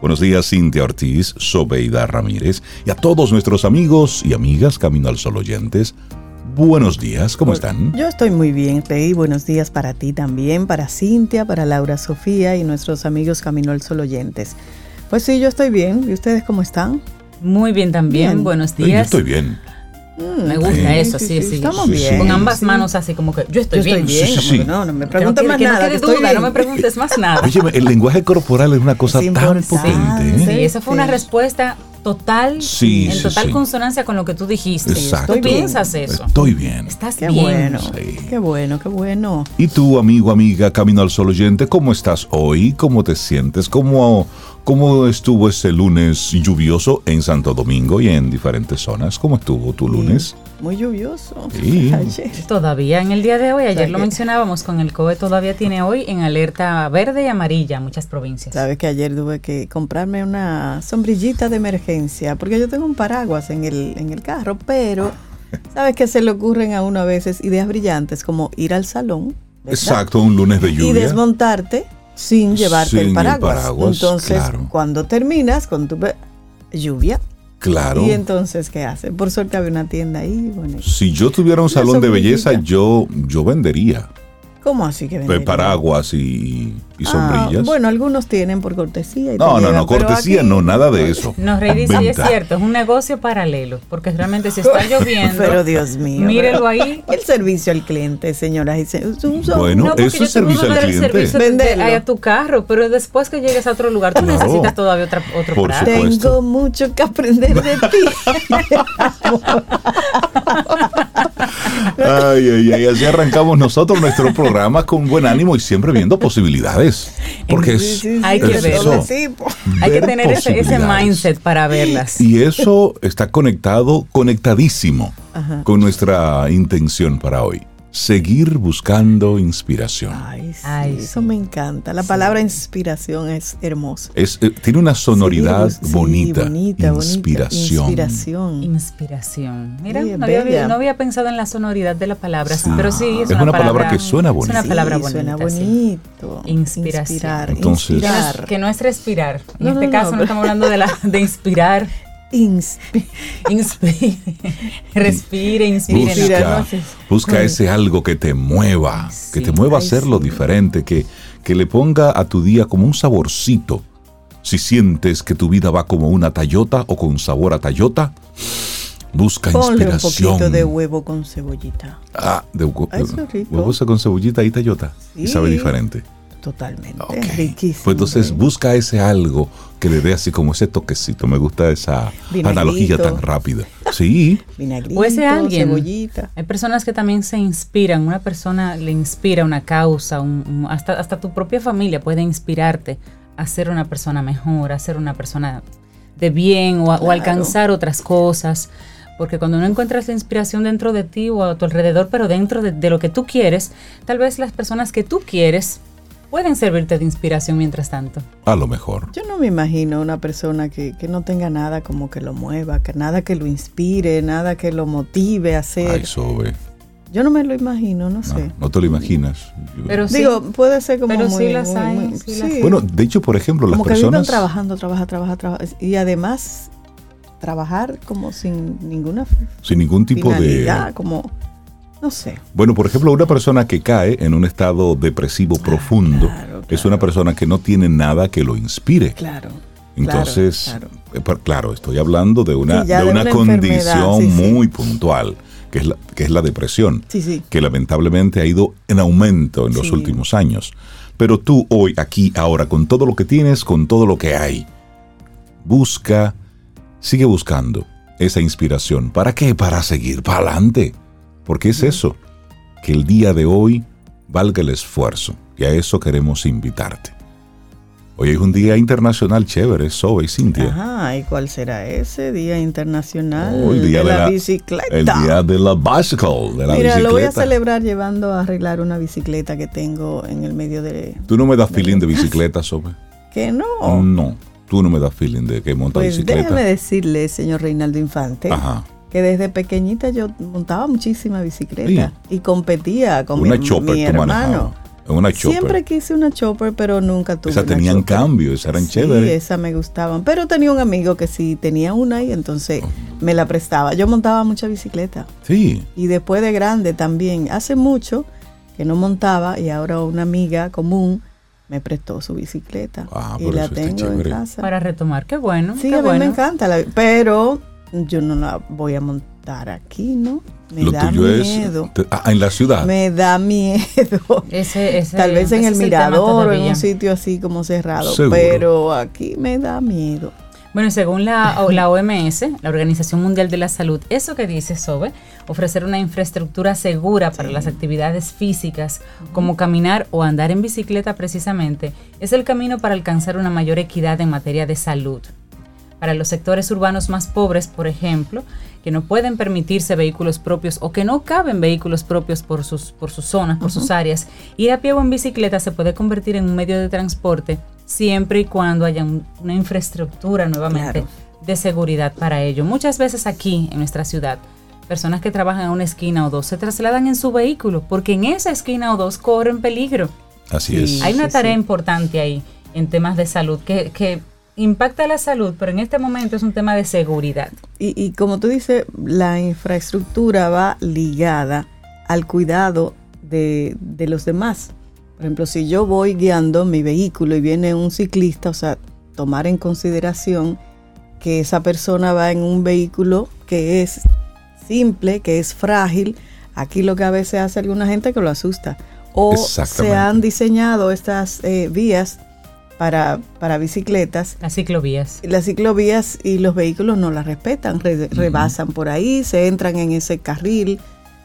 Buenos días, Cintia Ortiz, Sobeida Ramírez y a todos nuestros amigos y amigas Camino al Sol oyentes. Buenos días, ¿cómo están? Yo estoy muy bien, Pei. Buenos días para ti también, para Cintia, para Laura Sofía y nuestros amigos Camino al Sol oyentes. Pues sí, yo estoy bien. ¿Y ustedes cómo están? Muy bien también. Buenos días. Yo estoy bien. Mm, me gusta eso, sí, sí. Estamos bien. Con ambas manos así como que yo estoy yo bien. Estoy bien. no, no me preguntes más que nada. No, estoy duda, no me preguntes más nada. Oye, el lenguaje corporal es una cosa Es tan potente. ¿eh? Sí, esa fue una respuesta total, Sí, en sí, total sí. consonancia con lo que tú dijiste. Exacto. Tú piensas eso. Estoy bien. Estás Qué bien. bueno, Sí. qué bueno, qué bueno. Y tú, amigo, amiga, Camino al Sol oyente, ¿cómo estás hoy? ¿Cómo te sientes? ¿Cómo, ¿Cómo estuvo ese lunes lluvioso en Santo Domingo y en diferentes zonas? ¿Cómo estuvo tu lunes? Muy lluvioso. Sí. Ayer. Todavía en el día de hoy, ayer lo que- mencionábamos con el COE, todavía tiene hoy en alerta verde y amarilla muchas provincias. Sabes que ayer tuve que comprarme una sombrillita de emergencia, porque yo tengo un paraguas en el, en el carro, pero sabes que se le ocurren a uno a veces ideas brillantes como ir al salón ¿verdad? Exacto, un lunes de y lluvia. desmontarte sin llevarte Sin el el paraguas. Entonces, claro. cuando terminas con tu lluvia, Claro. y entonces, ¿qué haces? Por suerte había una tienda ahí. Bueno, Si yo tuviera un salón de belleza, yo, yo vendería ¿Cómo así que eh, vendería? paraguas y, y Ah, sombrillas. bueno, algunos tienen por cortesía. y no, no, no, cortesía no, nada de eso. No, Rey dice, y es cierto, es un negocio paralelo, porque realmente si está lloviendo, Pero Dios mío. mírelo pero- ahí. El servicio al cliente, señoras Bueno, No, porque eso yo es te puedo servicio al dar el cliente. servicio a tu carro, pero después que llegues a otro lugar, tú Claro. necesitas todavía otra, otro Por. Tengo mucho que aprender de ti. Ay, ay, ay, así arrancamos nosotros nuestro programa con buen ánimo y siempre viendo posibilidades. Porque es, Sí, sí, sí, Hay que ver. Hay que tener ese, mindset para verlas. Y eso está conectado, conectadísimo Ajá. con nuestra intención para hoy. Seguir buscando inspiración. Ay, sí, Ay, eso sí. me encanta. La palabra inspiración es hermosa. Es, eh, tiene una sonoridad bonita. Inspiración. Inspiración. Inspiración. Mira, Sí, es no, había, bella. no había pensado en la sonoridad de la palabra, Sí. pero sí, es, Es una palabra que suena Es bonita. una palabra Sí, bonita. Suena sí. bonito. Inspiración. Inspirar. Entonces- inspirar. Que no es respirar. En No, este no, caso no, estamos hablando de, la, de inspirar. Inspi- Inspire. Respire, inspire. Busca, busca ese algo que te mueva, que Sí. te mueva a hacerlo sí. diferente, que, que le ponga a tu día como un saborcito. Si sientes que tu vida va como una tallota o con sabor a tallota, busca Ponle un inspiración. poquito de huevo con cebollita. Ah, de hue- Ay, eso es rico. huevos con cebollita y tallota. Y sabe diferente. Totalmente. Ok. Riquísimo. Pues entonces busca ese algo que le dé así como ese toquecito. Me gusta esa Vinagrito. analogía tan rápida. Sí, Vinagrito, O ese alguien. cebollita. Hay personas que también se inspiran, una persona le inspira una causa, un- un- hasta, hasta tu propia familia puede inspirarte a ser una persona mejor, a ser una persona de bien o, a- o Claro. alcanzar otras cosas. Porque cuando no encuentras la inspiración dentro de ti o a tu alrededor, pero dentro de, de lo que tú quieres, tal vez las personas que tú quieres pueden servirte de inspiración mientras tanto. a lo mejor. Yo no me imagino una persona que, que no tenga nada como que lo mueva, que nada que lo inspire, nada que lo motive a hacer. Ay, Sobe. Yo no me lo imagino, no No, sé. no te lo imaginas. Pero sí, Digo, puede ser como Pero sí muy, las muy- hay, muy- sí las sí. Bueno, de hecho, por ejemplo, las como que viven personas. trabajando, trabaja, trabaja, trabaja. Y además, trabajar como sin ninguna sin ningún tipo de. como, no sé. Bueno, por ejemplo, una persona que cae en un estado depresivo profundo claro, es una persona que no tiene nada que lo inspire. Claro. Entonces, claro, eh, claro, estoy hablando de una, Sí, de una, una condición sí. muy puntual, que es, la, que es la depresión, Sí, sí. que lamentablemente ha ido en aumento en los últimos años. Pero tú hoy, aquí, ahora, con todo lo que tienes, con todo lo que hay, busca, sigue buscando esa inspiración. ¿Para qué? Para seguir para adelante. Porque es eso, que el día de hoy valga el esfuerzo. Y a eso queremos invitarte. Hoy es un día internacional chévere, Sobe y Cintia. Ajá, ¿y cuál será ese Día Internacional Oh, el día de, de la, la- bicicleta? El día de la bicycle, de la Mira, lo voy a celebrar llevando a arreglar una bicicleta que tengo en el medio de... Tú no me das feeling de bicicleta, Sobe. Que no. No, tú no me das feeling de que monta pues bicicleta. déjeme decirle, señor Reinaldo Infante, Ajá. Que desde pequeñita yo montaba muchísima bicicleta y competía con Una mi, chopper mi hermano. Una chopper. Siempre quise una chopper, pero nunca tuve Esas una tenían chopper. cambio, esas eran Sí, chéveres. esa me gustaban. Pero tenía un amigo que sí tenía una y entonces me la prestaba. Yo montaba mucha bicicleta. Sí. Y después de grande también. Hace mucho que no montaba y ahora una amiga común me prestó su bicicleta. Ah, y la tengo en casa. Para retomar, qué bueno. Sí, qué a mí bueno. me encanta. la- pero yo no la voy a montar aquí, ¿no? Me Lo da tuyo miedo. es te- ah, en la ciudad. Me da miedo. Ese, ese- Tal vez en ese el mirador o en un sitio así como cerrado. Seguro. Pero aquí me da miedo. Bueno, según la, la OMS, la Organización Mundial de la Salud, eso que dice Sobe, ofrecer una infraestructura segura para las actividades físicas, como caminar o andar en bicicleta precisamente, es el camino para alcanzar una mayor equidad en materia de salud. Para los sectores urbanos más pobres, por ejemplo, que no pueden permitirse vehículos propios o que no caben vehículos propios por sus, por sus zonas, por sus áreas, ir a pie o en bicicleta se puede convertir en un medio de transporte siempre y cuando haya un- una infraestructura nuevamente Claro. de seguridad para ello. Muchas veces aquí en nuestra ciudad, personas que trabajan en una esquina o dos se trasladan en su vehículo porque en esa esquina o dos corren peligro. Así Sí. es. Hay una sí, tarea sí. importante ahí en temas de salud que, que impacta la salud, pero en este momento es un tema de seguridad. Y, y como tú dices, la infraestructura va ligada al cuidado de, de los demás. Por ejemplo, si yo voy guiando mi vehículo y viene un ciclista, o sea, tomar en consideración que esa persona va en un vehículo que es simple, que es frágil. Aquí lo que a veces hace alguna gente que lo asusta. O se han diseñado estas eh, vías para, para bicicletas Las ciclovías. las ciclovías y los vehículos no las respetan, re- rebasan por ahí, se entran en ese carril.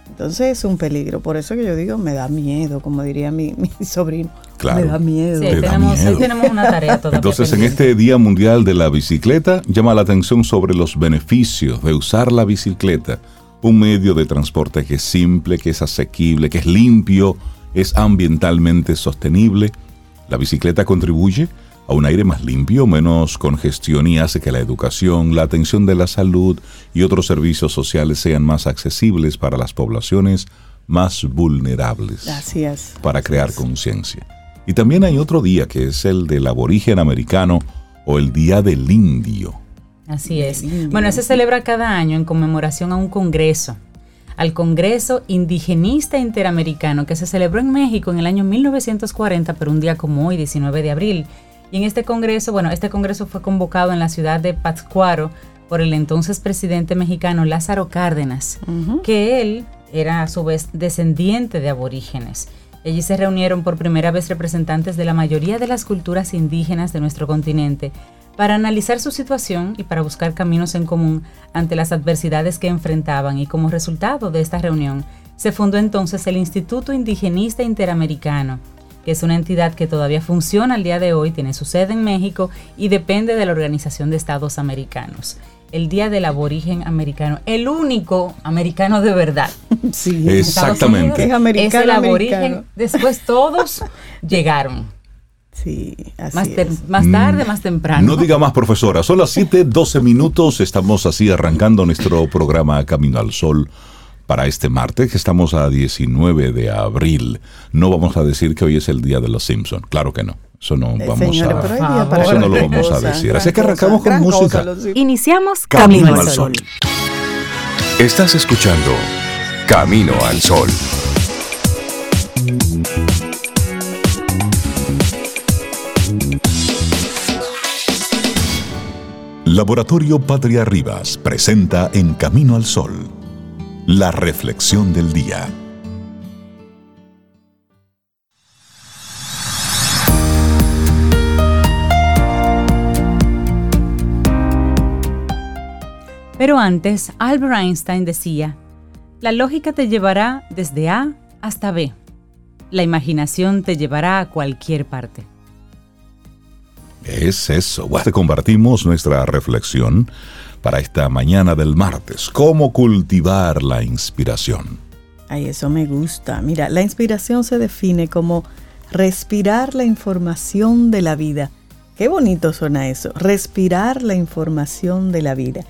Entonces es un peligro. Por eso que yo digo, me da miedo, como diría mi, mi sobrino. Claro. Me da miedo. Sí, da tenemos, miedo. ahí tenemos una tarea todavía. Entonces, en este Día Mundial de la Bicicleta, llama la atención sobre los beneficios de usar la bicicleta, un medio de transporte que es simple, que es asequible, que es limpio, es ambientalmente sostenible. La bicicleta contribuye a un aire más limpio, menos congestión y hace que la educación, la atención de la salud y otros servicios sociales sean más accesibles para las poblaciones más vulnerables Así es. para crear conciencia. Y también hay otro día que es el del aborigen americano o el Día del Indio. Así es. Bueno, se celebra cada año en conmemoración a un congreso, al Congreso Indigenista Interamericano, que se celebró en México en el año 1940, pero un día como hoy, 19 de abril. Y en este congreso, bueno, este congreso fue convocado en la ciudad de Pátzcuaro por el entonces presidente mexicano Lázaro Cárdenas, que él era a su vez descendiente de aborígenes. Allí se reunieron por primera vez representantes de la mayoría de las culturas indígenas de nuestro continente para analizar su situación y para buscar caminos en común ante las adversidades que enfrentaban y como resultado de esta reunión se fundó entonces el Instituto Indigenista Interamericano, que es una entidad que todavía funciona al día de hoy, tiene su sede en México y depende de la Organización de Estados Americanos. El Día del Aborigen Americano, el único americano de verdad. Sí. Exactamente. Unidos Es americano, es el aborigen. americano. Después todos llegaron. Sí, así Más, ter- es. más tarde, más temprano. No diga más, profesora. Son las 7, 12 minutos. Estamos así arrancando nuestro programa Camino al Sol para este martes, que estamos a 19 de abril. No vamos a decir que hoy es el día de los Simpsons. Claro que no. Eso no Eh, vamos a... para Eso no lo vamos a decir. Así que arrancamos cosa, con música. cosa, Iniciamos Camino Camino, al al Sol. Estás escuchando Camino al Sol. Laboratorio Patria Rivas presenta En Camino al Sol, la reflexión del día. Pero antes, Albert Einstein decía, la lógica te llevará desde A hasta B. La imaginación te llevará a cualquier parte. Es eso. Te compartimos nuestra reflexión para esta mañana del martes. ¿Cómo cultivar la inspiración? Ay, eso me gusta. Mira, la inspiración se define como respirar la información de la vida. Qué bonito suena eso, respirar la información de la vida.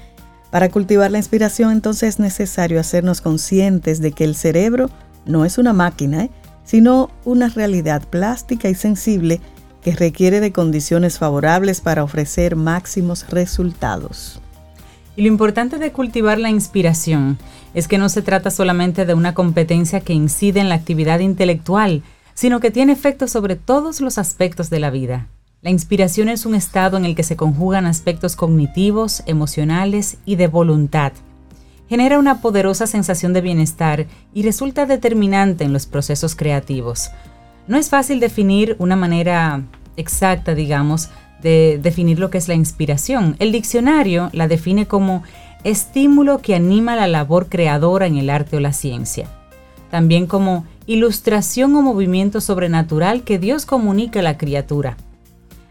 Para cultivar la inspiración entonces es necesario hacernos conscientes de que el cerebro no es una máquina, ¿eh? sino una realidad plástica y sensible que requiere de condiciones favorables para ofrecer máximos resultados. Y lo importante de cultivar la inspiración es que no se trata solamente de una competencia que incide en la actividad intelectual, sino que tiene efectos sobre todos los aspectos de la vida. La inspiración es un estado en el que se conjugan aspectos cognitivos, emocionales y de voluntad. Genera una poderosa sensación de bienestar y resulta determinante en los procesos creativos. No es fácil definir una manera exacta, digamos, de definir lo que es la inspiración. El diccionario la define como estímulo que anima la labor creadora en el arte o la ciencia. También como ilustración o movimiento sobrenatural que Dios comunica a la criatura.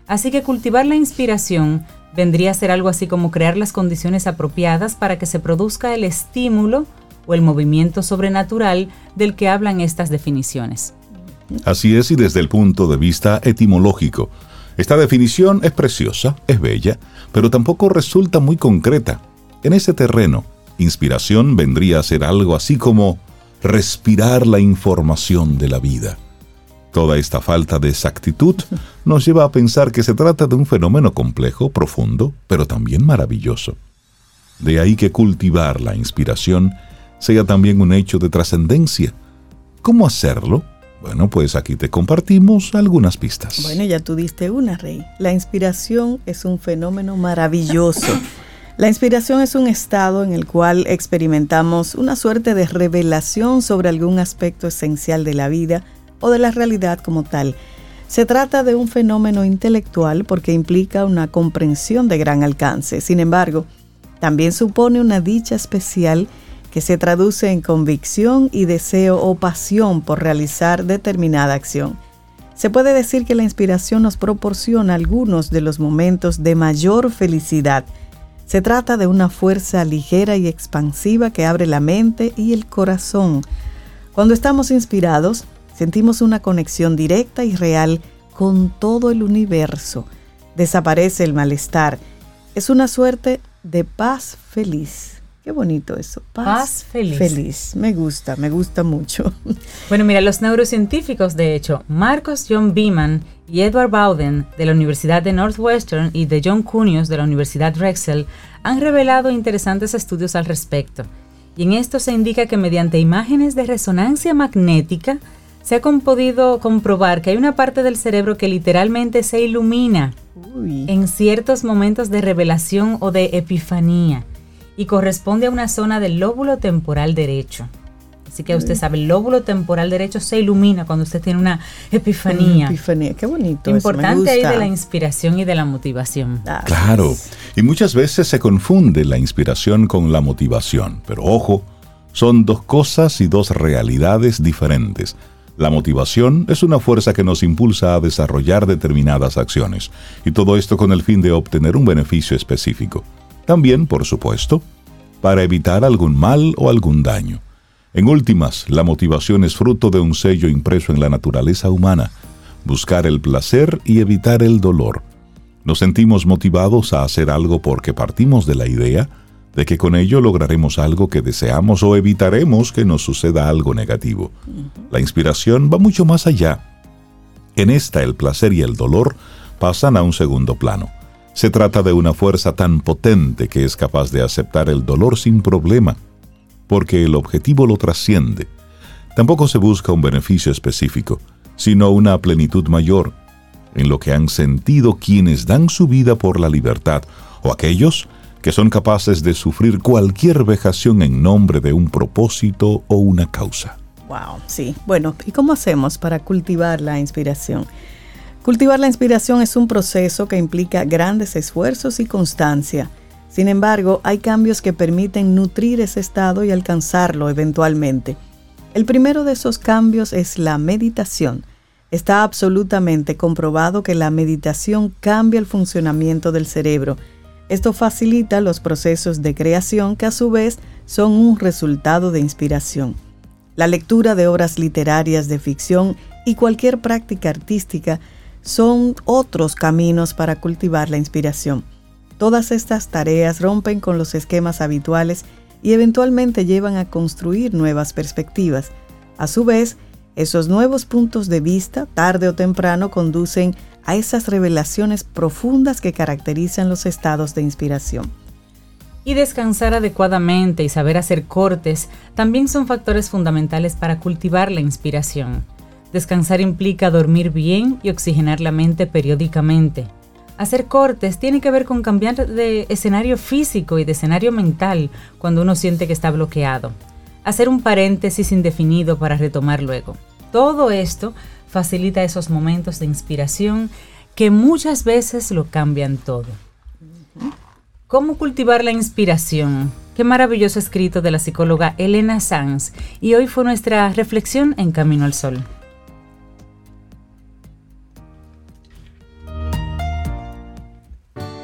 Así que cultivar la inspiración vendría a ser algo así como crear las condiciones apropiadas para que se produzca el estímulo o el movimiento sobrenatural del que hablan estas definiciones. Así es y desde el punto de vista etimológico. Esta definición es preciosa, es bella, pero tampoco resulta muy concreta. En ese terreno, inspiración vendría a ser algo así como respirar la información de la vida. Toda esta falta de exactitud nos lleva a pensar que se trata de un fenómeno complejo, profundo, pero también maravilloso. De ahí que cultivar la inspiración sea también un hecho de trascendencia. ¿Cómo hacerlo? Bueno, pues aquí te compartimos algunas pistas. Bueno, ya tú diste una, Rey. La inspiración es un fenómeno maravilloso. La inspiración es un estado en el cual experimentamos una suerte de revelación sobre algún aspecto esencial de la vida o de la realidad como tal. Se trata de un fenómeno intelectual porque implica una comprensión de gran alcance. Sin embargo, también supone una dicha especial que se traduce en convicción y deseo o pasión por realizar determinada acción. Se puede decir que la inspiración nos proporciona algunos de los momentos de mayor felicidad. Se trata de una fuerza ligera y expansiva que abre la mente y el corazón. Cuando estamos inspirados, sentimos una conexión directa y real con todo el universo. Desaparece el malestar. Es una suerte de paz feliz. Qué bonito eso. Paz, feliz. Feliz. Me gusta, me gusta mucho. Bueno, mira, los neurocientíficos, de hecho, Marcos John Beeman y Edward Bowden de la Universidad de Northwestern y de John Cunios de la Universidad Drexel han revelado interesantes estudios al respecto. Y en esto se indica que mediante imágenes de resonancia magnética, se ha podido comprobar que hay una parte del cerebro que literalmente se ilumina en ciertos momentos de revelación o de epifanía y corresponde a una zona del lóbulo temporal derecho. Así que usted sabe, el lóbulo temporal derecho se ilumina cuando usted tiene una epifanía. epifanía, qué bonito. Importante ahí de la inspiración y de la motivación. claro, y muchas veces se confunde la inspiración con la motivación, pero ojo, son dos cosas y dos realidades diferentes. La motivación es una fuerza que nos impulsa a desarrollar determinadas acciones, y todo esto con el fin de obtener un beneficio específico. También, por supuesto, para evitar algún mal o algún daño. En últimas, la motivación es fruto de un sello impreso en la naturaleza humana, buscar el placer y evitar el dolor. Nos sentimos motivados a hacer algo porque partimos de la idea de que con ello lograremos algo que deseamos o evitaremos que nos suceda algo negativo. La inspiración va mucho más allá. En esta el placer y el dolor pasan a un segundo plano. Se trata de una fuerza tan potente que es capaz de aceptar el dolor sin problema, porque el objetivo lo trasciende. Tampoco se busca un beneficio específico, sino una plenitud mayor, en lo que han sentido quienes dan su vida por la libertad o aquellos que son capaces de sufrir cualquier vejación en nombre de un propósito o una causa. Wow, sí. Bueno, ¿y cómo hacemos para cultivar la inspiración? Cultivar la inspiración es un proceso que implica grandes esfuerzos y constancia. Sin embargo, hay cambios que permiten nutrir ese estado y alcanzarlo eventualmente. El primero de esos cambios es la meditación. Está absolutamente comprobado que la meditación cambia el funcionamiento del cerebro esto facilita los procesos de creación que a su vez son un resultado de inspiración. La lectura de obras literarias de ficción y cualquier práctica artística son otros caminos para cultivar la inspiración. Todas estas tareas rompen con los esquemas habituales y eventualmente llevan a construir nuevas perspectivas. A su vez, Esos nuevos puntos de vista, tarde o temprano, conducen a esas revelaciones profundas que caracterizan los estados de inspiración. Y descansar adecuadamente y saber hacer cortes también son factores fundamentales para cultivar la inspiración. Descansar implica dormir bien y oxigenar la mente periódicamente. Hacer cortes tiene que ver con cambiar de escenario físico y de escenario mental cuando uno siente que está bloqueado. Hacer un paréntesis indefinido para retomar luego. Todo esto facilita esos momentos de inspiración que muchas veces lo cambian todo. ¿Cómo cultivar la inspiración? Qué maravilloso escrito de la psicóloga Elena Sanz y hoy fue nuestra reflexión en Camino al Sol.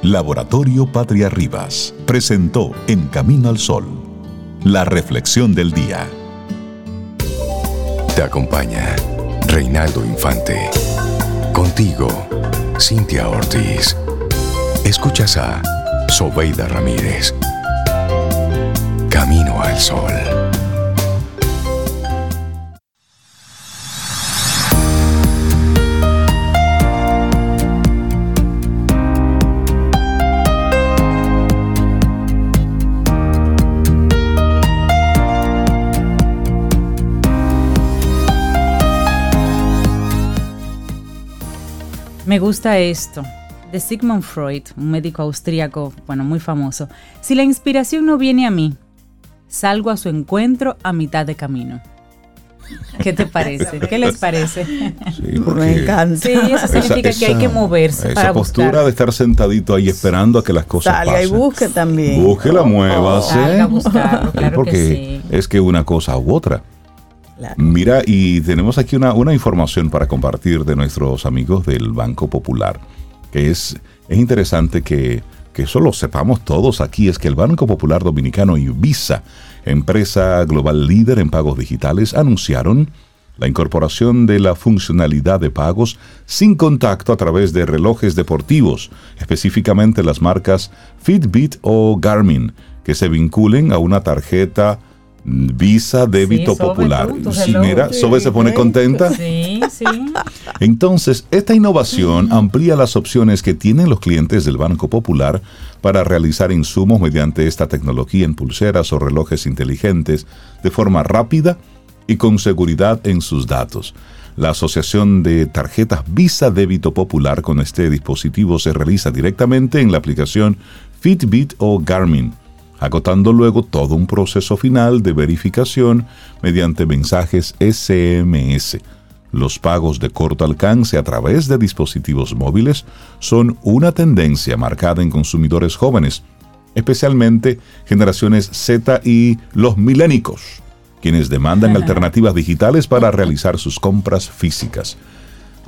Laboratorio Patria Rivas presentó En Camino al Sol, la reflexión del día. Te acompaña Reinaldo Infante. Contigo, Cintia Ortiz. Escuchas a Sobeida Ramírez. Camino al Sol. Me gusta esto. De Sigmund Freud, un médico austríaco, bueno, muy famoso. Si la inspiración no viene a mí, salgo a su encuentro a mitad de camino. ¿Qué te parece? ¿Qué les parece? Sí, Me encanta. Sí, eso significa que hay que moverse esa para postura buscar. de estar sentadito ahí esperando a que las cosas Salga y pasen. busque también. Búsquela, muévase. Salga a buscarlo, claro que Porque sí. es que una cosa u otra. Mira, y tenemos aquí una, una información para compartir de nuestros amigos del Banco Popular, que es, es interesante que, que eso lo sepamos todos aquí, es que el Banco Popular Dominicano y Visa, empresa global líder en pagos digitales, anunciaron la incorporación de la funcionalidad de pagos sin contacto a través de relojes deportivos, específicamente las marcas Fitbit o Garmin, que se vinculen a una tarjeta Visa Débito Sí, Popular. mira, Sobe se pone contenta. Sí, sí. Entonces, esta innovación amplía las opciones que tienen los clientes del Banco Popular para realizar insumos mediante esta tecnología en pulseras o relojes inteligentes de forma rápida y con seguridad en sus datos. La asociación de tarjetas Visa Débito Popular con este dispositivo se realiza directamente en la aplicación Fitbit o Garmin agotando luego todo un proceso final de verificación mediante mensajes SMS. Los pagos de corto alcance a través de dispositivos móviles son una tendencia marcada en consumidores jóvenes, especialmente generaciones Z y los milénicos, quienes demandan alternativas digitales para realizar sus compras físicas.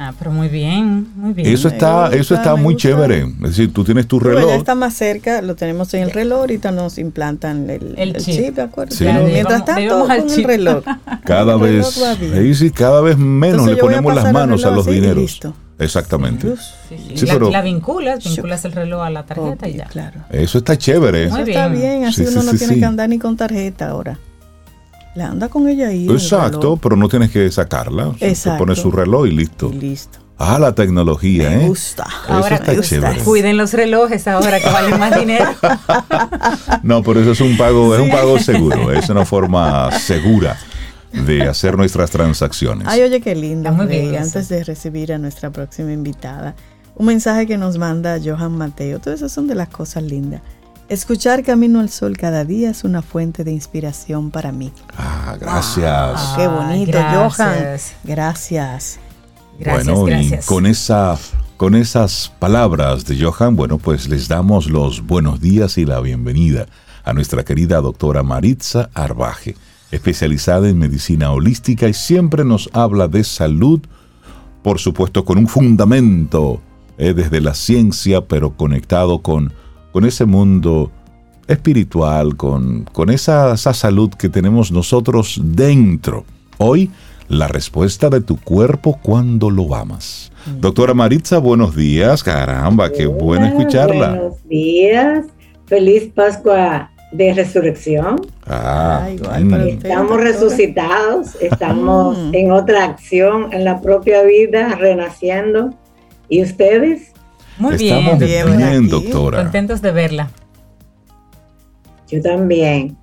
Ah, pero muy bien, muy bien. Eso está, Me eso gusta, está muy gusta. chévere. Es decir, tú tienes tu Bueno, reloj. ya está más cerca, lo tenemos en el reloj, ahorita nos implantan el, El el chip. chip. ¿de acuerdo? Sí. Ya, mientras tanto, con el reloj. Cada El vez, reloj bien. ahí sí, cada vez menos Entonces le ponemos las manos a reloj los dineros. listo. Exactamente. Sí, sí. Sí, la, pero- la vinculas, vinculas el reloj a la tarjeta y ya. claro. Eso está chévere. Muy Eso está bien. bien, así Sí, uno sí, no sí, tiene sí. que andar ni con tarjeta ahora. La anda con ella ahí. Exacto, pero no tienes que sacarla. Se Exacto. pone su reloj y listo. Y listo. Ah, la tecnología, Me ¿eh? gusta. Ahora está me gusta. chévere. Cuiden los relojes ahora que valen más dinero. No, pero eso es un pago, es un pago seguro. Es una forma segura de hacer nuestras transacciones. Ay, oye, qué lindo. Está muy bien eso. Antes de recibir a nuestra próxima invitada, un mensaje que nos manda Johan Mateo. Todas esas son de las cosas lindas. Escuchar Camino al Sol cada día es una fuente de inspiración para mí. Ah, gracias. Qué Ay, bonito, gracias. Johan. Gracias. Gracias, bueno, gracias. y con esa con esas palabras de Johan, bueno, pues les damos los buenos días y la bienvenida a nuestra querida doctora Maritza Arbaje, especializada en medicina holística y siempre nos habla de salud, por supuesto con un fundamento eh, desde la ciencia, pero conectado con, con ese mundo espiritual, con, con esa, esa salud que tenemos nosotros dentro. Hoy, la respuesta de tu cuerpo cuando lo amas. Doctora Maritza, buenos días. Caramba, qué bueno escucharla. Buenos días. Feliz Pascua de resurrección. Ah, Ah, igual, mm. Estamos resucitados, estamos Mm. en otra acción, en la propia vida, renaciendo. ¿Y ustedes? Muy Estamos bien, bien, doctora. aquí. doctora. Contentos de verla. Yo también.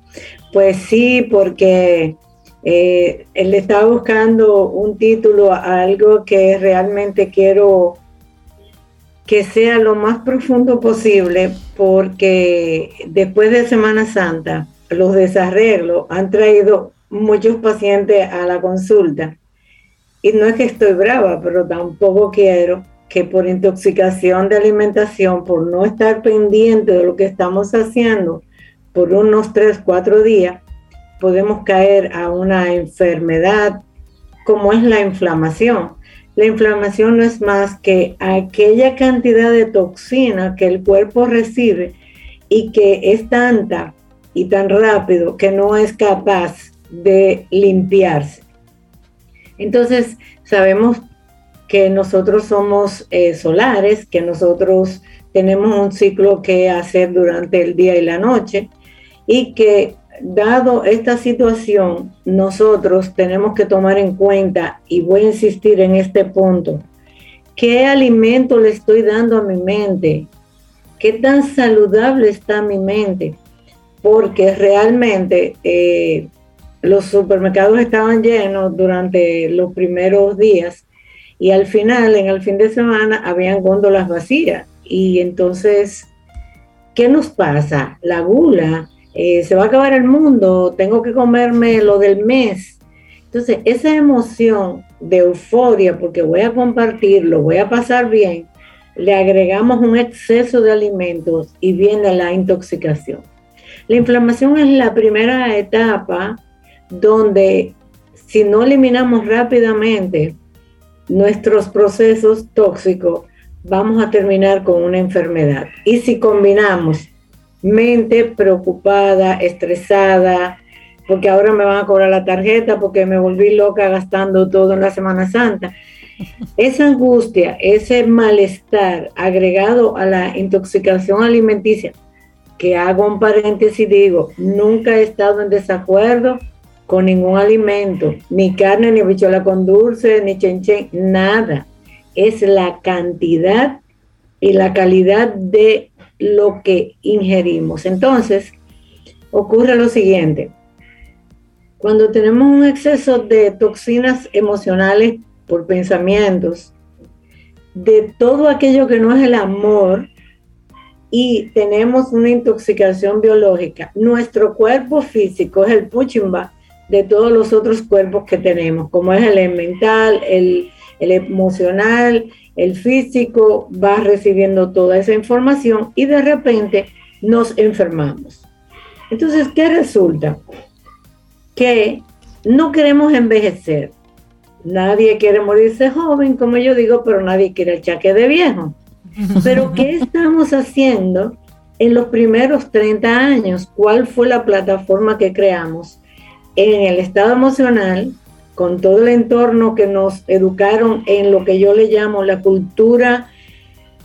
Pues sí, porque eh, él estaba buscando un título, a algo que realmente quiero que sea lo más profundo posible, porque después de Semana Santa, los desarreglos han traído muchos pacientes a la consulta. Y no es que estoy brava, pero tampoco quiero que por intoxicación de alimentación, por no estar pendiente de lo que estamos haciendo, por unos 3, 4 días, podemos caer a una enfermedad como es la inflamación. La inflamación no es más que aquella cantidad de toxina que el cuerpo recibe y que es tanta y tan rápido que no es capaz de limpiarse. Entonces, sabemos que nosotros somos eh, solares, que nosotros tenemos un ciclo que hacer durante el día y la noche y que dado esta situación, nosotros tenemos que tomar en cuenta, y voy a insistir en este punto, qué alimento le estoy dando a mi mente, qué tan saludable está mi mente, porque realmente eh, los supermercados estaban llenos durante los primeros días y al final, en el fin de semana, habían góndolas vacías. Y entonces, ¿qué nos pasa? La gula, eh, se va a acabar el mundo, tengo que comerme lo del mes. Entonces, esa emoción de euforia, porque voy a compartirlo, voy a pasar bien, le agregamos un exceso de alimentos y viene la intoxicación. La inflamación es la primera etapa donde si no eliminamos rápidamente nuestros procesos tóxicos, vamos a terminar con una enfermedad. Y si combinamos mente preocupada, estresada, porque ahora me van a cobrar la tarjeta porque me volví loca gastando todo en la Semana Santa. Esa angustia, ese malestar agregado a la intoxicación alimenticia, que hago un paréntesis y digo, nunca he estado en desacuerdo con ningún alimento, ni carne, ni bichola con dulce, ni chenchen, nada. Es la cantidad y la calidad de lo que ingerimos. Entonces, ocurre lo siguiente. Cuando tenemos un exceso de toxinas emocionales por pensamientos, de todo aquello que no es el amor, y tenemos una intoxicación biológica, nuestro cuerpo físico es el puchimba de todos los otros cuerpos que tenemos, como es el mental, el, el emocional, el físico, va recibiendo toda esa información y de repente nos enfermamos. Entonces, ¿qué resulta? Que no queremos envejecer. Nadie quiere morirse joven, como yo digo, pero nadie quiere el chaque de viejo. Pero ¿qué estamos haciendo en los primeros 30 años? ¿Cuál fue la plataforma que creamos en el estado emocional, con todo el entorno que nos educaron en lo que yo le llamo la cultura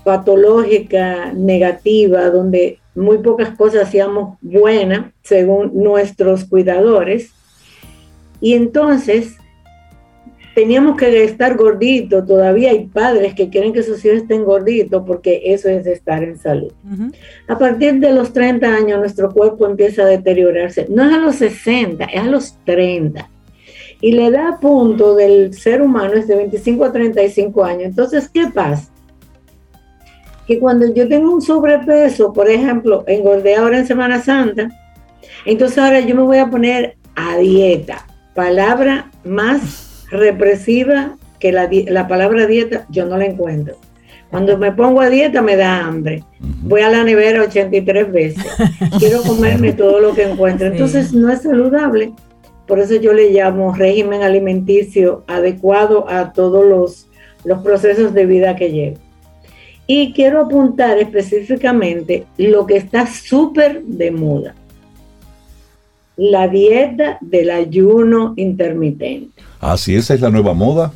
patológica negativa, donde muy pocas cosas hacíamos buenas según nuestros cuidadores? Y entonces teníamos que estar gorditos, todavía hay padres que quieren que sus hijos estén gorditos porque eso es estar en salud. Uh -huh. A partir de los 30 años nuestro cuerpo empieza a deteriorarse, no es a los 60, es a los 30. Y la edad punto del ser humano es de 25 a 35 años. Entonces, ¿qué pasa? Que cuando yo tengo un sobrepeso, por ejemplo, engordé ahora en Semana Santa, entonces ahora yo me voy a poner a dieta. Palabra más represiva que la, la, palabra dieta, yo no la encuentro. Cuando me pongo a dieta me da hambre. Voy a la nevera 83 veces. Quiero comerme todo lo que encuentro. Entonces no es saludable. Por eso yo le llamo régimen alimenticio adecuado a todos los, los procesos de vida que llevo. Y quiero apuntar específicamente lo que está súper de moda. La dieta del ayuno intermitente. Ah, sí, esa es la nueva moda.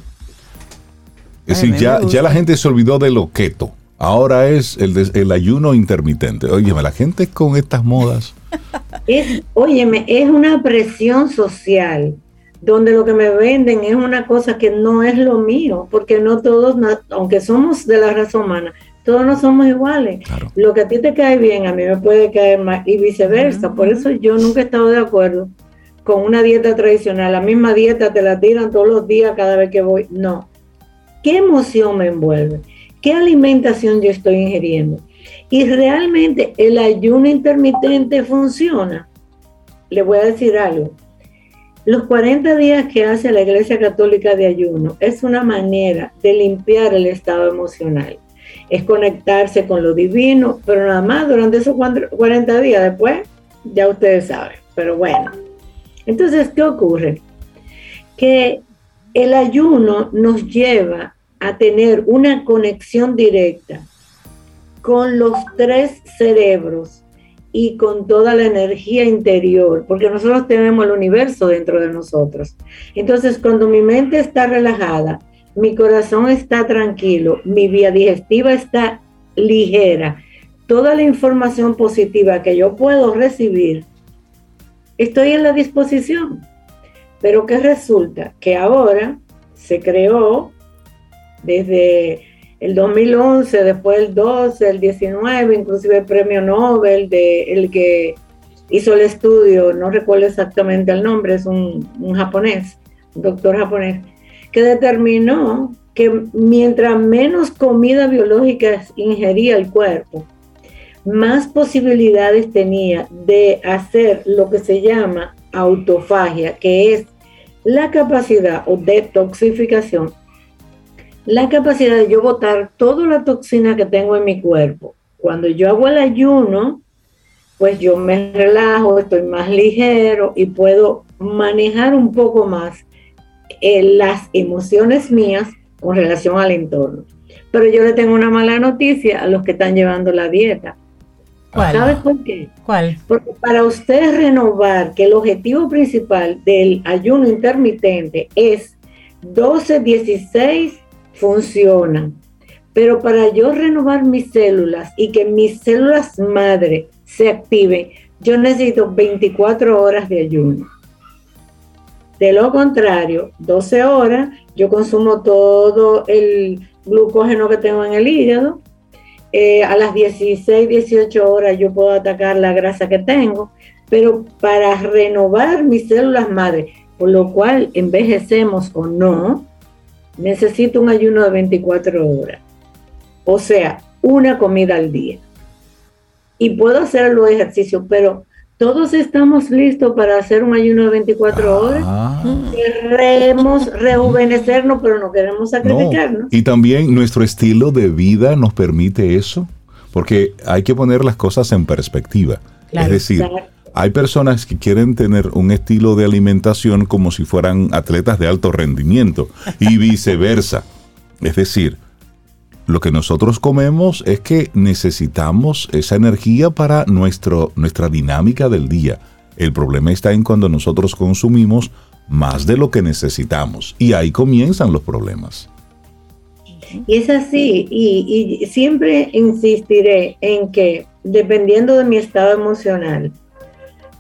Es decir, ya, ya la gente se olvidó de lo keto. Ahora es el, el ayuno intermitente. Oye, la gente con estas modas. Es, óyeme, es una presión social donde lo que me venden es una cosa que no es lo mío, porque no todos, aunque somos de la raza humana, todos no somos iguales. Lo que a ti te cae bien, a mí me puede caer mal y viceversa. Por eso yo nunca he estado de acuerdo con una dieta tradicional. La misma dieta te la tiran todos los días cada vez que voy. No. ¿Qué emoción me envuelve? ¿Qué alimentación yo estoy ingiriendo? Y realmente el ayuno intermitente funciona. Le voy a decir algo. Los 40 días que hace la Iglesia Católica de ayuno es una manera de limpiar el estado emocional es conectarse con lo divino, pero nada más durante esos 40 días después, ya ustedes saben. Pero bueno, entonces, ¿qué ocurre? Que el ayuno nos lleva a tener una conexión directa con los tres cerebros y con toda la energía interior, porque nosotros tenemos el universo dentro de nosotros. Entonces, cuando mi mente está relajada, mi corazón está tranquilo, mi vía digestiva está ligera, toda la información positiva que yo puedo recibir, estoy en la disposición. Pero ¿qué resulta? Que ahora se creó desde el 2011, después el 12, el 19, inclusive el premio Nobel de el que hizo el estudio, no recuerdo exactamente el nombre, es un, un japonés, un doctor japonés, que determinó que mientras menos comida biológica ingería el cuerpo, más posibilidades tenía de hacer lo que se llama autofagia, que es la capacidad o detoxificación, la capacidad de yo botar toda la toxina que tengo en mi cuerpo. Cuando yo hago el ayuno, pues yo me relajo, estoy más ligero y puedo manejar un poco más eh, las emociones mías con relación al entorno. Pero yo le tengo una mala noticia a los que están llevando la dieta. ¿Cuál? ¿Sabes por qué? ¿Cuál? Porque para usted renovar que el objetivo principal del ayuno intermitente es 12, 16, funciona. Pero para yo renovar mis células y que mis células madre se activen, yo necesito 24 horas de ayuno. De lo contrario, 12 horas, yo consumo todo el glucógeno que tengo en el hígado. Eh, a las 16, 18 horas yo puedo atacar la grasa que tengo, pero para renovar mis células madre, por lo cual envejecemos o no, necesito un ayuno de 24 horas. O sea, una comida al día. Y puedo hacer los ejercicios, pero todos estamos listos para hacer un ayuno de 24 horas. Ah. Queremos rejuvenecernos, pero no queremos sacrificarnos. Y también nuestro estilo de vida nos permite eso, porque hay que poner las cosas en perspectiva. es decir, hay personas que quieren tener un estilo de alimentación como si fueran atletas de alto rendimiento y viceversa. Es decir, lo que nosotros comemos es que necesitamos esa energía para nuestro, nuestra dinámica del día. El problema está en cuando nosotros consumimos más de lo que necesitamos y ahí comienzan los problemas. Y es así, y, y siempre insistiré en que dependiendo de mi estado emocional,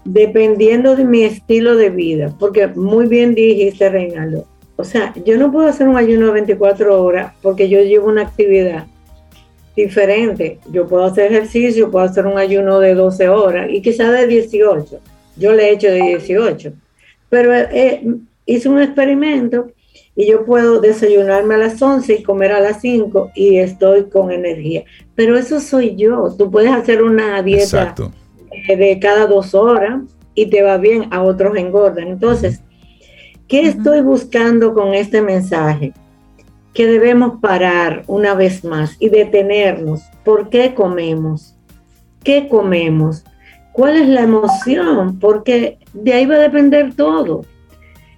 dependiendo de mi estilo de vida, porque muy bien dijiste, Reinaldo, o sea, yo no puedo hacer un ayuno de 24 horas porque yo llevo una actividad diferente. Yo puedo hacer ejercicio, puedo hacer un ayuno de 12 horas y quizás de 18. Yo le he hecho de 18. Pero eh, hice un experimento y yo puedo desayunarme a las 11 y comer a las 5 y estoy con energía. Pero eso soy yo. Tú puedes hacer una dieta de cada dos horas y te va bien, a otros engordan. Entonces, ¿Qué estoy buscando con este mensaje? Que debemos parar una vez más y detenernos. ¿Por qué comemos? ¿Qué comemos? ¿Cuál es la emoción? Porque de ahí va a depender todo.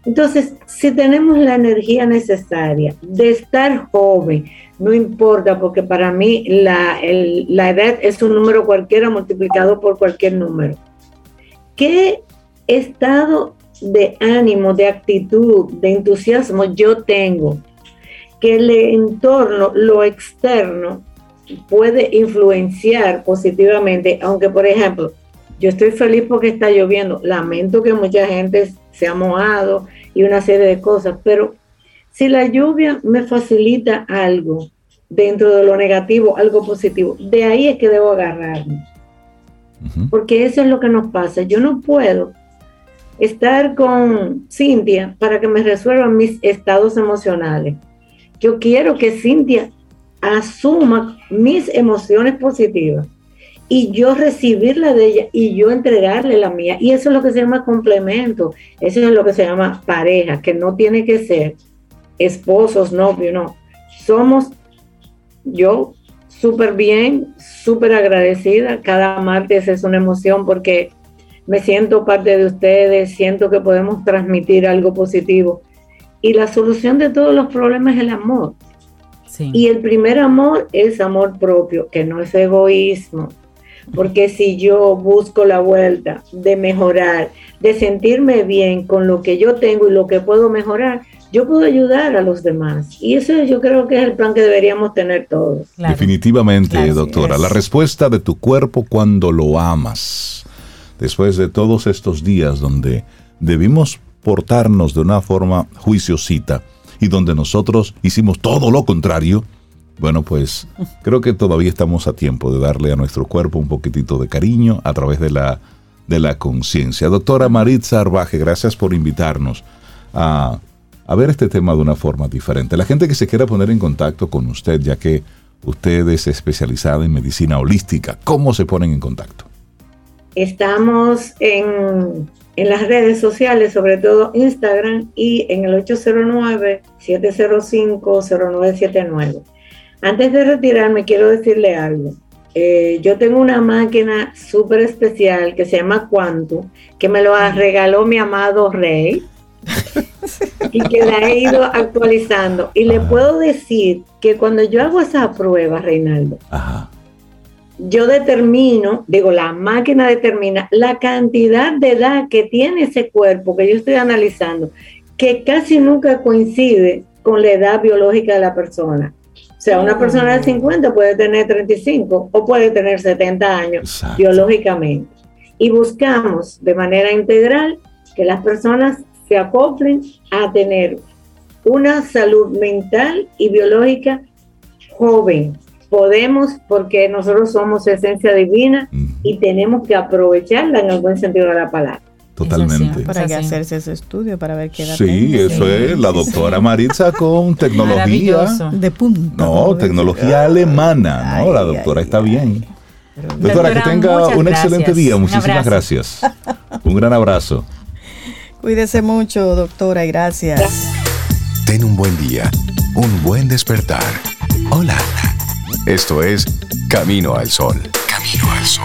Entonces, si tenemos la energía necesaria de estar joven, no importa, porque para mí la, la edad es un número cualquiera multiplicado por cualquier número. ¿Qué estado de ánimo, de actitud, de entusiasmo yo tengo, que el entorno, lo externo, puede influenciar positivamente, aunque por ejemplo, yo estoy feliz porque está lloviendo. Lamento que mucha gente se ha mojado y una serie de cosas, pero si la lluvia me facilita algo dentro de lo negativo, algo positivo, de ahí es que debo agarrarme. Porque eso es lo que nos pasa. Yo no puedo estar con Cintia para que me resuelvan mis estados emocionales. Yo quiero que Cintia asuma mis emociones positivas y yo recibirla de ella y yo entregarle la mía. Y eso es lo que se llama complemento, eso es lo que se llama pareja, que no tiene que ser esposos, novios, no. Somos yo súper bien, súper agradecida. Cada martes es una emoción porque me siento parte de ustedes, siento que podemos transmitir algo positivo. Y la solución de todos los problemas es el amor. Y el primer amor es amor propio, que no es egoísmo. Porque si yo busco la vuelta de mejorar, de sentirme bien con lo que yo tengo y lo que puedo mejorar, yo puedo ayudar a los demás. Y eso yo creo que es el plan que deberíamos tener todos. Definitivamente, doctora. La respuesta de tu cuerpo cuando lo amas. Después de todos estos días donde debimos portarnos de una forma juiciosita y donde nosotros hicimos todo lo contrario, bueno, pues creo que todavía estamos a tiempo de darle a nuestro cuerpo un poquitito de cariño a través de la, de la conciencia. Doctora Maritza Arbaje, gracias por invitarnos a a ver este tema de una forma diferente. La gente que se quiera poner en contacto con usted, ya que usted es especializada en medicina holística, ¿cómo se ponen en contacto? Estamos en, las redes sociales, sobre todo Instagram y en el 809-705-0979. Antes de retirarme, quiero decirle algo. Eh, yo tengo una máquina súper especial que se llama Quantum, que me lo regaló mi amado Rey y que la he ido actualizando. Y le puedo decir que cuando yo hago esa prueba, Reinaldo, yo determino, digo, la máquina determina la cantidad de edad que tiene ese cuerpo que yo estoy analizando, que casi nunca coincide con la edad biológica de la persona. O sea, una persona de 50 puede tener 35 o puede tener 70 años biológicamente. Y buscamos de manera integral que las personas se acoplen a tener una salud mental y biológica joven. Podemos porque nosotros somos esencia divina y tenemos que aprovecharla en el buen sentido de la palabra. Totalmente. para que hacerse ese estudio para ver qué edad Sí, eso es la doctora Maritza con tecnología de punta. No, tecnología alemana, ¿no? la doctora está bien. Doctora, que tenga un excelente día. Muchísimas gracias. Un gran abrazo. Cuídese mucho, doctora, y gracias. Ten un buen día, un buen despertar. Hola. Esto es Camino al Sol. Camino al Sol.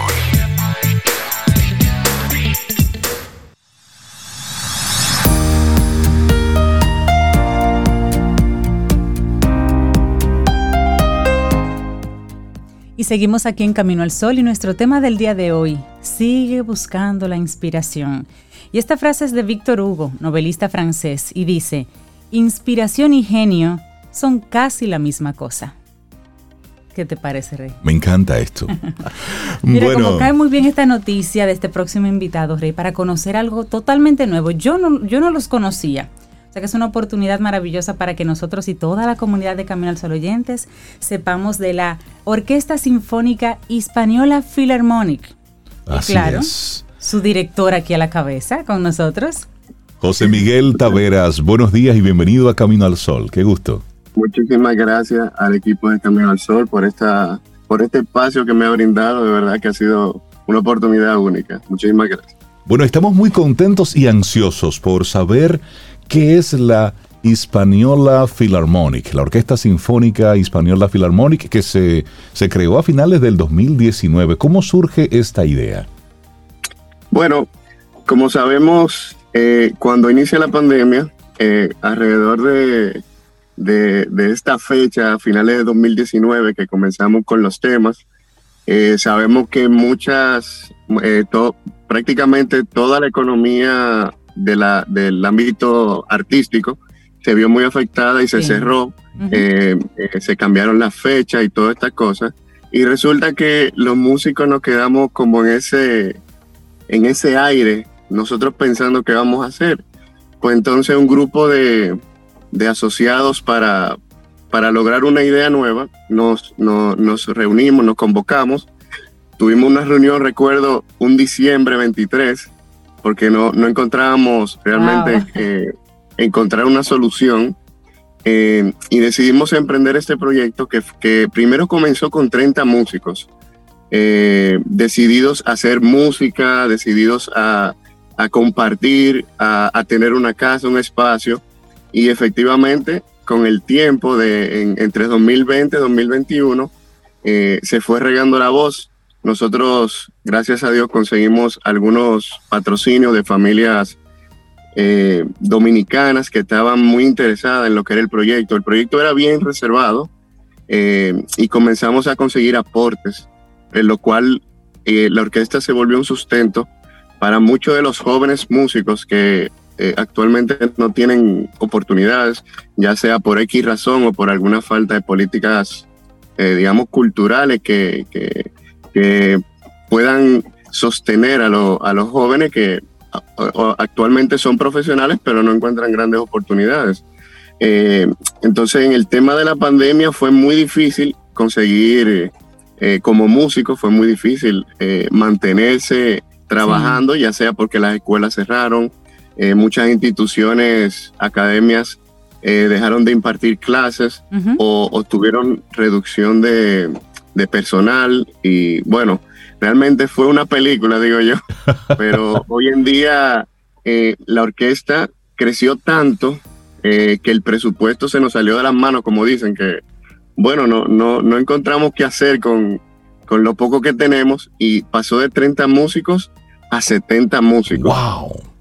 Y seguimos aquí en Camino al Sol y nuestro tema del día de hoy, sigue buscando la inspiración. Y esta frase es de Víctor Hugo, novelista francés, y dice, inspiración y genio son casi la misma cosa. ¿Qué te parece, Rey? Me encanta esto. Mira, como cae muy bien esta noticia de este próximo invitado, Rey, para conocer algo totalmente nuevo. Yo no, yo no los conocía. O sea que es una oportunidad maravillosa para que nosotros y toda la comunidad de Camino al Sol oyentes sepamos de la Orquesta Sinfónica Hispaniola Philharmonic. Así claro, es su director aquí a la cabeza con nosotros. José Miguel Taveras, buenos días y bienvenido a Camino al Sol. Qué gusto. Muchísimas gracias al equipo de Camino al Sol por esta por este espacio que me ha brindado, de verdad que ha sido una oportunidad única. Muchísimas gracias. Bueno, estamos muy contentos y ansiosos por saber qué es la Hispaniola Philharmonic, la Orquesta Sinfónica Hispaniola Philharmonic que se, se creó a finales del 2019. ¿Cómo surge esta idea? Bueno, como sabemos, eh, cuando inicia la pandemia, eh, alrededor de, de, esta fecha, a finales de 2019, que comenzamos con los temas, eh, sabemos que muchas, prácticamente toda la economía de la, del ámbito artístico se vio muy afectada y se cerró, se cambiaron las fechas y todas estas cosas. Y resulta que los músicos nos quedamos como en ese, en ese aire, nosotros pensando qué vamos a hacer. Pues entonces un grupo de, de asociados para, para lograr una idea nueva, nos, nos reunimos, nos convocamos, tuvimos una reunión, recuerdo, un diciembre 23, porque no, no encontrábamos realmente eh, encontrar una solución. Eh, y decidimos emprender este proyecto que, que primero comenzó con 30 músicos, eh, decididos a hacer música, decididos a, a compartir, a, a, tener una casa, un espacio. Y efectivamente, con el tiempo de entre 2020 y 2021, eh, se fue regando la voz. Nosotros, gracias a Dios, conseguimos algunos patrocinios de familias eh, dominicanas que estaban muy interesadas en lo que era el proyecto. El proyecto era bien reservado eh, y comenzamos a conseguir aportes, en lo cual la orquesta se volvió un sustento para muchos de los jóvenes músicos que eh, actualmente no tienen oportunidades, ya sea por X razón o por alguna falta de políticas, eh, digamos, culturales que, que, que puedan sostener a, lo, a, los jóvenes que actualmente son profesionales pero no encuentran grandes oportunidades. Eh, entonces en el tema de la pandemia fue muy difícil conseguir, como músico fue muy difícil mantenerse trabajando, sí. ya sea porque las escuelas cerraron, eh, muchas instituciones, academias eh, dejaron de impartir clases uh -huh. o, o, tuvieron reducción de, de, personal y bueno, realmente fue una película, digo yo, pero hoy en día eh, la orquesta creció tanto que el presupuesto se nos salió de las manos, como dicen, que bueno, no, no, no encontramos qué hacer con, con lo poco que tenemos y pasó de 30 músicos a 70 músicos. ¡Wow!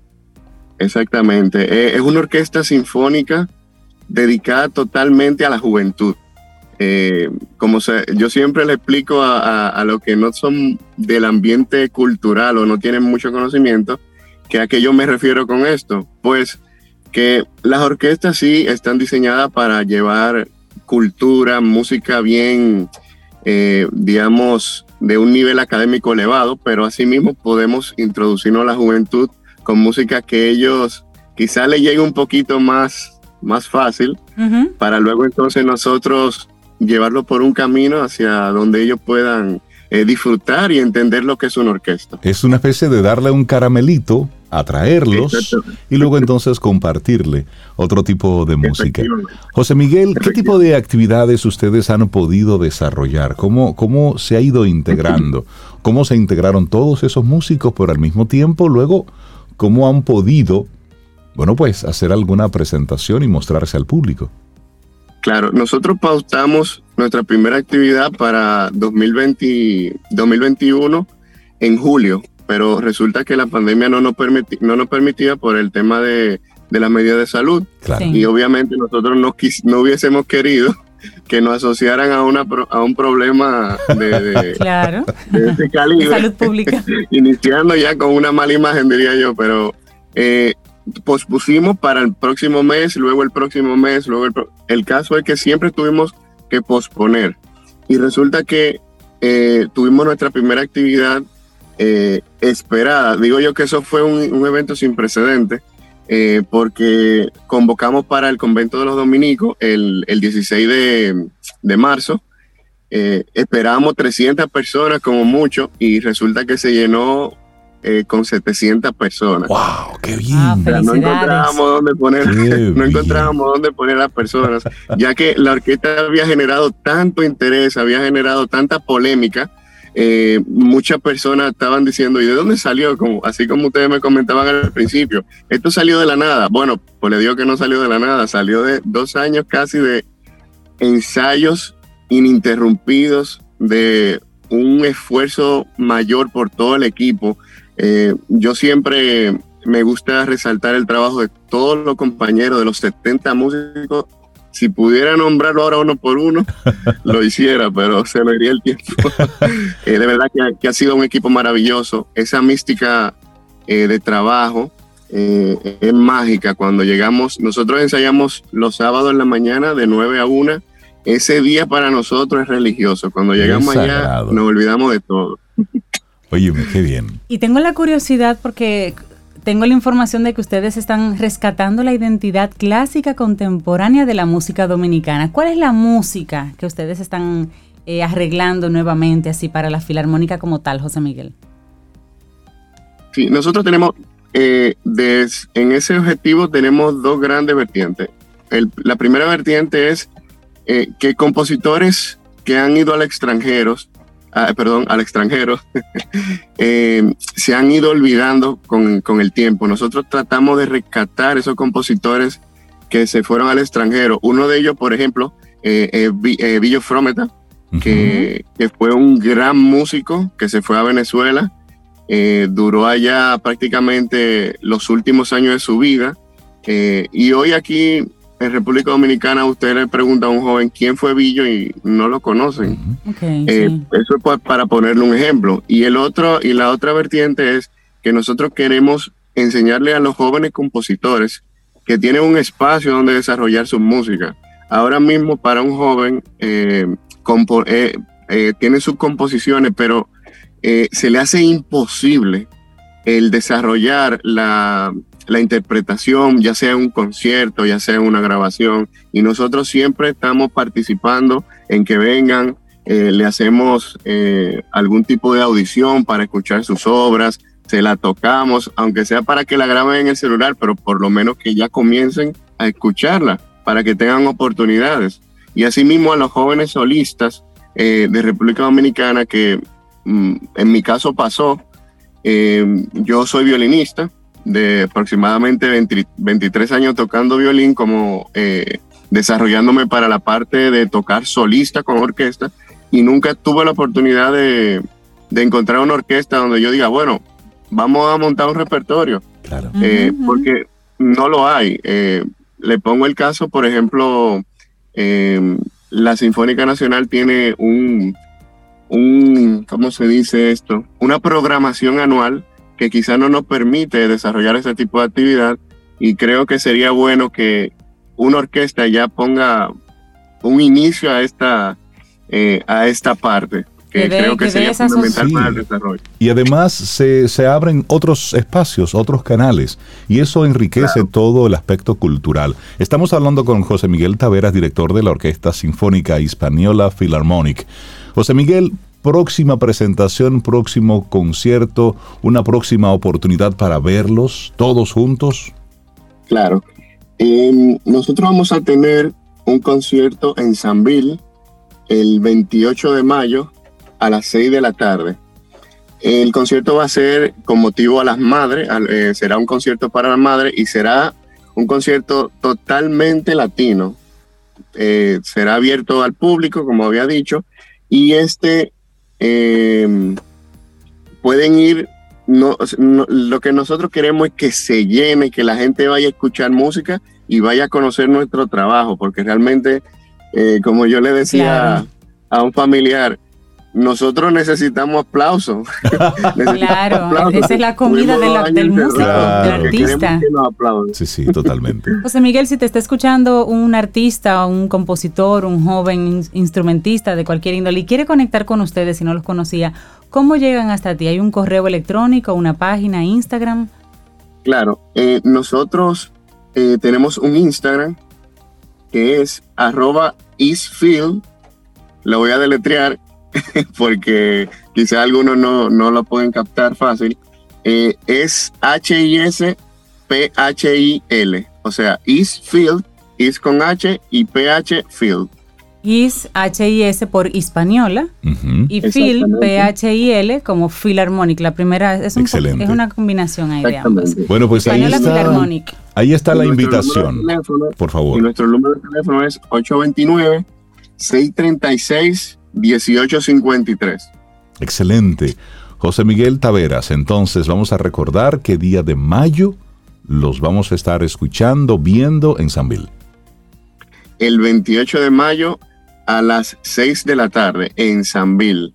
Exactamente. Eh, es una orquesta sinfónica dedicada totalmente a la juventud. Eh, como se, yo siempre le explico a, a, a los que no son del ambiente cultural o no tienen mucho conocimiento, que a qué yo me refiero con esto. Pues que las orquestas sí están diseñadas para llevar cultura, música bien, eh, digamos, de un nivel académico elevado, pero asimismo podemos introducirnos a la juventud con música que ellos quizá le llegue un poquito más, más fácil, uh -huh. para luego entonces nosotros llevarlo por un camino hacia donde ellos puedan eh, disfrutar y entender lo que es una orquesta. Es una especie de darle un caramelito, atraerlos y luego entonces compartirle otro tipo de música. José Miguel, ¿qué tipo de actividades ustedes han podido desarrollar? ¿Cómo, cómo se ha ido integrando? ¿Cómo se integraron todos esos músicos, pero al mismo tiempo luego cómo han podido, bueno, pues hacer alguna presentación y mostrarse al público. Claro, nosotros pautamos nuestra primera actividad para 2020, 2021 en julio, pero resulta que la pandemia no nos, permiti, no nos permitía por el tema de, de las medidas de salud. Claro. Y obviamente nosotros no, quis, no hubiésemos querido que nos asociaran a, una, a un problema de, de, claro. de calibre. De salud pública. Iniciando ya con una mala imagen, diría yo, pero eh, pospusimos para el próximo mes, luego el próximo mes, luego el, el caso es que siempre tuvimos que posponer. Y resulta que eh, tuvimos nuestra primera actividad eh, esperada. Digo yo que eso fue un, un evento sin precedentes eh, porque convocamos para el convento de los dominicos el, el 16 de, de marzo. Eh, esperábamos 300 personas como mucho y resulta que se llenó eh, con 700 personas. ¡Wow! ¡Qué bien! Ah, sea, no encontrábamos dónde poner, no encontrábamos dónde poner a las personas, ya que la orquesta había generado tanto interés, había generado tanta polémica eh, muchas personas estaban diciendo, ¿y de dónde salió? Como, así como ustedes me comentaban al principio, esto salió de la nada. Bueno, pues le digo que no salió de la nada, salió de dos años casi de ensayos ininterrumpidos, de un esfuerzo mayor por todo el equipo. Eh, yo siempre me gusta resaltar el trabajo de todos los compañeros, de los 70 músicos si pudiera nombrarlo ahora uno por uno, lo hiciera, pero se me iría el tiempo. eh, de verdad que, que, ha sido un equipo maravilloso. Esa mística eh, de trabajo eh, es mágica. Cuando llegamos, nosotros ensayamos los sábados en la mañana de 9 a 1. Ese día para nosotros es religioso. Cuando llegamos allá nos olvidamos de todo. Óyeme, qué bien. Y tengo la curiosidad porque tengo la información de que ustedes están rescatando la identidad clásica contemporánea de la música dominicana. ¿Cuál es la música que ustedes están eh, arreglando nuevamente así para la filarmónica como tal, José Miguel? Sí, nosotros tenemos, eh, en ese objetivo tenemos dos grandes vertientes. la primera vertiente es eh, que compositores que han ido al extranjero Ah, perdón, al extranjero, eh, se han ido olvidando con, con, el tiempo. Nosotros tratamos de rescatar esos compositores que se fueron al extranjero. Uno de ellos, por ejemplo, eh, eh, Villo Frometa, que, que, fue un gran músico que se fue a Venezuela, duró allá prácticamente los últimos años de su vida. y hoy aquí en República Dominicana usted le pregunta a un joven quién fue Villo y no lo conocen. Eh, eso es para ponerle un ejemplo. Y el otro y la otra vertiente es que nosotros queremos enseñarle a los jóvenes compositores que tienen un espacio donde desarrollar su música. Ahora mismo para un joven eh, eh, tiene sus composiciones, pero se le hace imposible el desarrollar la, la interpretación, ya sea un concierto, ya sea una grabación, y nosotros siempre estamos participando en que vengan, eh, le hacemos eh, algún tipo de audición para escuchar sus obras, se la tocamos, aunque sea para que la graben en el celular, pero por lo menos que ya comiencen a escucharla, para que tengan oportunidades. Y asimismo a los jóvenes solistas eh, de República Dominicana, que mm, en mi caso pasó, yo soy violinista, de aproximadamente 23 años tocando violín, como eh, desarrollándome para la parte de tocar solista con orquesta y nunca tuve la oportunidad de, encontrar una orquesta donde yo diga, bueno, vamos a montar un repertorio, eh, porque no lo hay. Eh, le pongo el caso, por ejemplo, la Sinfónica Nacional tiene un, un, ¿cómo se dice esto? Una programación anual que quizá no nos permite desarrollar ese tipo de actividad y creo que sería bueno que una orquesta ya ponga un inicio a esta, eh, a esta parte. Que, creo que, sería fundamental para el desarrollo. Y además se, se, abren otros espacios, otros canales, y eso enriquece todo el aspecto cultural. Estamos hablando con José Miguel Taveras, director de la Orquesta Sinfónica Hispaniola Philharmonic. José Miguel, próxima presentación, próximo concierto, una próxima oportunidad para verlos todos juntos? Claro. Em, nosotros vamos a tener un concierto en Sanville el 28 de mayo a las 6 de la tarde. El concierto va a ser con motivo a las madres, eh, será un concierto para las madres y será un concierto totalmente latino. Eh, será abierto al público, como había dicho, y este eh, pueden ir, no, lo que nosotros queremos es que se llene, que la gente vaya a escuchar música y vaya a conocer nuestro trabajo, porque realmente, eh, como yo le decía a un familiar, nosotros necesitamos aplausos. claro, esa es la comida del músico, del artista. Sí, sí, totalmente. José Miguel, si te está escuchando un artista, un compositor, un joven instrumentista de cualquier índole y quiere conectar con ustedes si no los conocía, ¿cómo llegan hasta ti? ¿Hay un correo electrónico, una página, Instagram? Claro, eh, nosotros eh, tenemos un Instagram que es arroba isfield, lo voy a deletrear, porque quizá algunos no, no lo pueden captar fácil, eh, es H-I-S-P-H-I-L. O sea, is field, is con H y P-H field. Is H-I-S por Hispaniola y Field, P-H-I-L como Philharmonic. La primera es, un, es una combinación ahí de ambas. Bueno, pues ahí está, ahí está la invitación. por favor. Y nuestro número de teléfono es 829 636 1853. Excelente. José Miguel Taveras, entonces vamos a recordar qué día de mayo los vamos a estar escuchando, viendo en Sanville. El 28 de mayo a las 6 de la tarde en Sanville.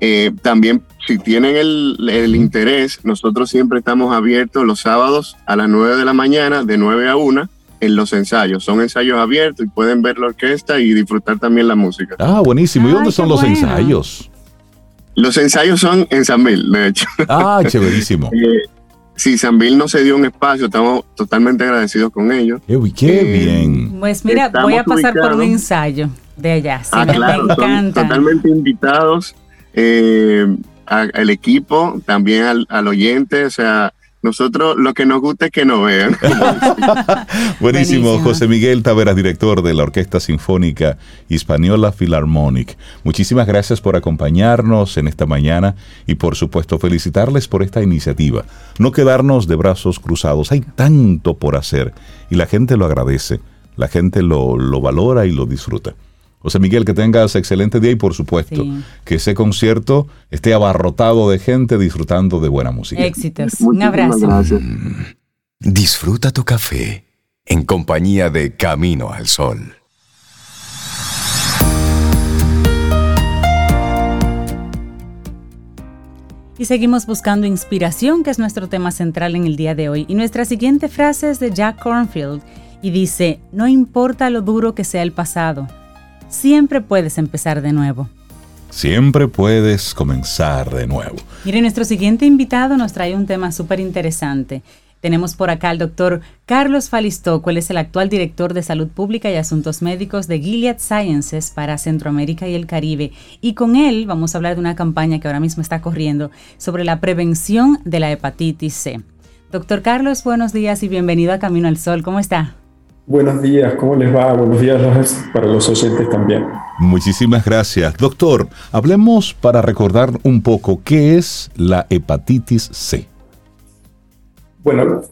Eh, también, si tienen el, el, interés, nosotros siempre estamos abiertos los sábados a las 9 de la mañana, de 9 a 1, en los ensayos. Son ensayos abiertos y pueden ver la orquesta y disfrutar también la música. Ah, buenísimo. ¿Y dónde son los ensayos? Los ensayos son en San Mil, de hecho. Ah, chéverísimo. Eh, si San Mil nos dio un espacio, estamos totalmente agradecidos con ellos. Qué, qué eh, bien. Pues mira, voy a pasar por un ensayo de allá. ah, claro, me encanta. totalmente invitados eh, al equipo, también al, al oyente, o sea, nosotros lo que nos gusta es que nos vean. Buenísimo. José Miguel Taveras, director de la Orquesta Sinfónica Hispaniola Philharmonic. Muchísimas gracias por acompañarnos en esta mañana y por supuesto felicitarles por esta iniciativa. No quedarnos de brazos cruzados. Hay tanto por hacer y la gente lo agradece, la gente lo, lo valora y lo disfruta. José Miguel, que tengas excelente día y por supuesto que ese concierto esté abarrotado de gente disfrutando de buena música. Éxitos. Un abrazo. Mm. Disfruta tu café en compañía de Camino al Sol. Y seguimos buscando inspiración, que es nuestro tema central en el día de hoy. Y nuestra siguiente frase es de Jack Cornfield y dice, no importa lo duro que sea el pasado siempre puedes empezar de nuevo. Siempre puedes comenzar de nuevo. Mire, nuestro siguiente invitado nos trae un tema súper interesante. Tenemos por acá al doctor Carlos Falistoco, él es el actual director de Salud Pública y Asuntos Médicos de Gilead Sciences para Centroamérica y el Caribe. Y con él vamos a hablar de una campaña que ahora mismo está corriendo sobre la prevención de la hepatitis C. Doctor Carlos, buenos días y bienvenido a Camino al Sol. ¿Cómo está? Buenos días, ¿cómo les va? Buenos días para los oyentes también. Muchísimas gracias. Doctor, hablemos para recordar un poco qué es la hepatitis C. Bueno,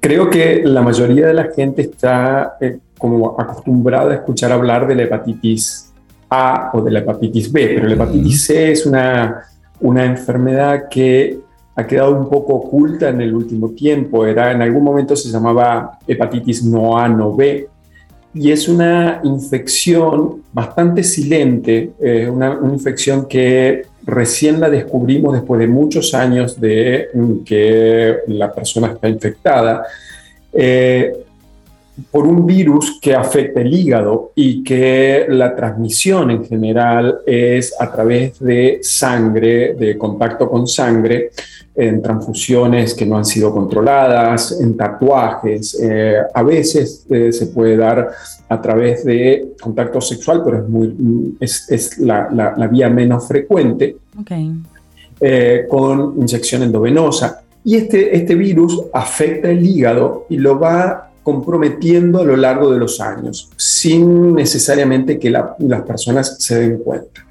creo que la mayoría de la gente está eh, como acostumbrada a escuchar hablar de la hepatitis A o de la hepatitis B, pero la hepatitis C es una, una enfermedad que ha quedado un poco oculta en el último tiempo. Era, en algún momento se llamaba hepatitis no A, no B, y es una infección bastante silente, eh, una, infección que recién la descubrimos después de muchos años de que la persona está infectada. Eh, por un virus que afecta el hígado y que la transmisión en general es a través de sangre, de contacto con sangre, en transfusiones que no han sido controladas, en tatuajes. Eh, a veces eh, se puede dar a través de contacto sexual, pero es, muy, es, la, la, vía menos frecuente, eh, con inyección endovenosa. Y este, este virus afecta el hígado y lo va comprometiendo a lo largo de los años, sin necesariamente que las personas se den cuenta.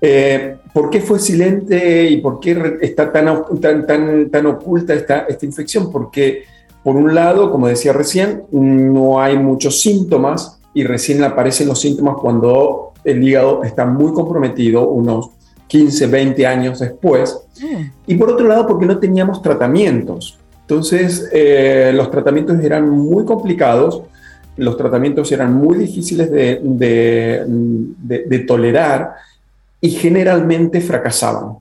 Eh, ¿Por qué fue silente y por qué está tan, tan, tan, tan oculta esta, esta infección? Porque, por un lado, como decía recién, no hay muchos síntomas y recién aparecen los síntomas cuando el hígado está muy comprometido, unos 15, 20 años después. Mm. Y por otro lado, porque no teníamos tratamientos. Entonces, eh, los tratamientos eran muy complicados, los tratamientos eran muy difíciles de, de, tolerar y generalmente fracasaban.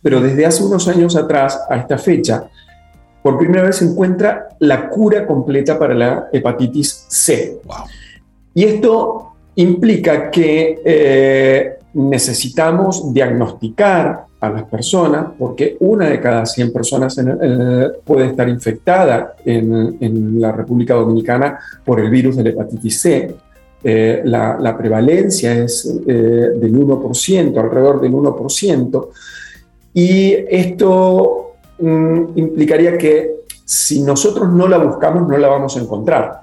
Pero desde hace unos años atrás a esta fecha, por primera vez se encuentra la cura completa para la hepatitis C. Y esto implica que eh, necesitamos diagnosticar a las personas, porque una de cada 100 personas puede estar infectada en, la República Dominicana por el virus de la hepatitis C. Eh, la, prevalencia es eh, del 1%, alrededor del 1%, y esto mm, implicaría que si nosotros no la buscamos, no la vamos a encontrar.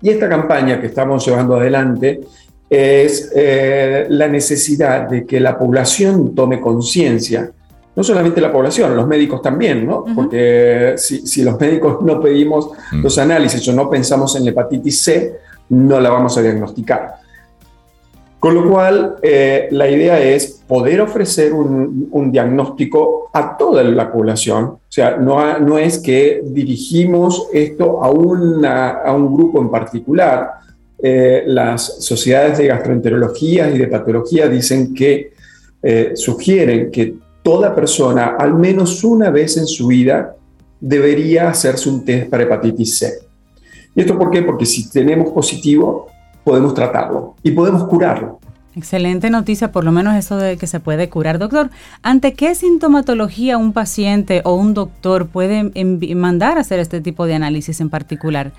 Y esta campaña que estamos llevando adelante es eh, la necesidad de que la población tome conciencia, no solamente la población, los médicos también, ¿no? Porque si, los médicos no pedimos mm. los análisis o no pensamos en la hepatitis C, no la vamos a diagnosticar. Con lo cual, eh, la idea es poder ofrecer un, diagnóstico a toda la población. O sea, no, no es que dirigimos esto a, a un grupo en particular, eh, las sociedades de gastroenterología y de patología dicen que eh, sugieren que toda persona, al menos una vez en su vida, debería hacerse un test para hepatitis C. ¿Y esto por qué? Porque si tenemos positivo, podemos tratarlo y podemos curarlo. Excelente noticia, por lo menos eso de que se puede curar. Doctor, ¿ante qué sintomatología un paciente o un doctor puede mandar a hacer este tipo de análisis en particular?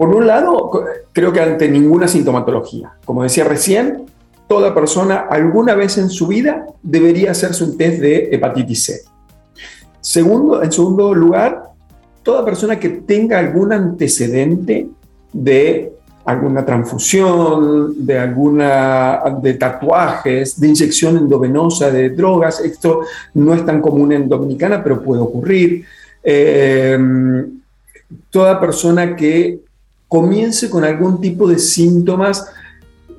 Por un lado, creo que ante ninguna sintomatología. Como decía recién, toda persona alguna vez en su vida debería hacerse un test de hepatitis C. Segundo, en segundo lugar, toda persona que tenga algún antecedente de alguna transfusión, de alguna de tatuajes, de inyección endovenosa de drogas. Esto no es tan común en Dominicana, pero puede ocurrir. Eh, toda persona que comience con algún tipo de síntomas,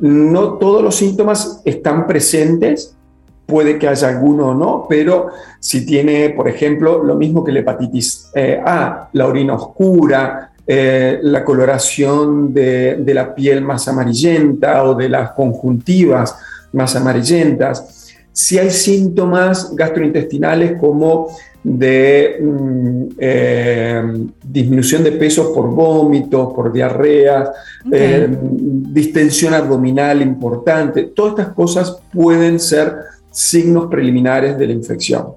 no todos los síntomas están presentes, puede que haya alguno o no, pero si tiene, por ejemplo, lo mismo que la hepatitis eh, A, la orina oscura, eh, la coloración de, la piel más amarillenta o de las conjuntivas más amarillentas. Si hay síntomas gastrointestinales como de mm, eh, disminución de peso por vómitos, por diarreas, eh, distensión abdominal importante, todas estas cosas pueden ser signos preliminares de la infección.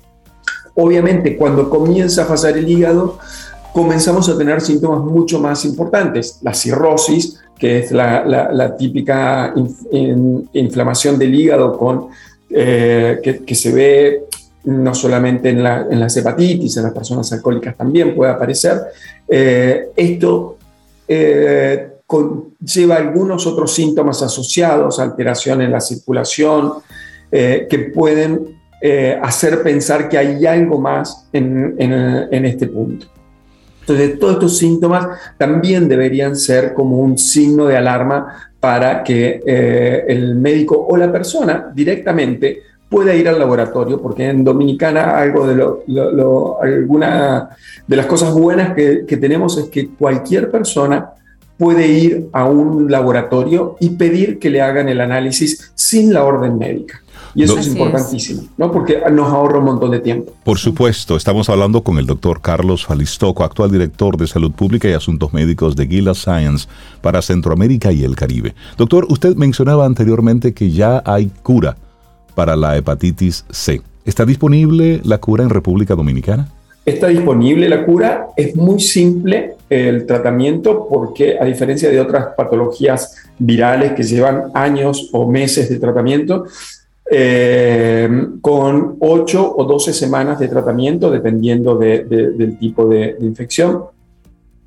Obviamente, cuando comienza a pasar el hígado, comenzamos a tener síntomas mucho más importantes. La cirrosis, que es la, típica inflamación del hígado con, eh, que, se ve no solamente en, las hepatitis, en las personas alcohólicas también puede aparecer. Eh, esto eh, lleva algunos otros síntomas asociados, alteración en la circulación, que pueden hacer pensar que hay algo más en este punto. Entonces, todos estos síntomas también deberían ser como un signo de alarma para que eh, el médico o la persona directamente pueda ir al laboratorio, porque en Dominicana algo de lo, alguna de las cosas buenas que, que tenemos es que cualquier persona puede ir a un laboratorio y pedir que le hagan el análisis sin la orden médica. Y eso es importantísimo, ¿no? Porque nos ahorra un montón de tiempo. Por supuesto, estamos hablando con el doctor Carlos Falistoco, actual director de Salud Pública y Asuntos Médicos de Gilead Science para Centroamérica y el Caribe. Doctor, usted mencionaba anteriormente que ya hay cura para la hepatitis C. ¿Está disponible la cura en República Dominicana? Está disponible la cura, es muy simple el tratamiento porque a diferencia de otras patologías virales que llevan años o meses de tratamiento, eh, con 8 o 12 semanas de tratamiento, dependiendo del tipo de, infección.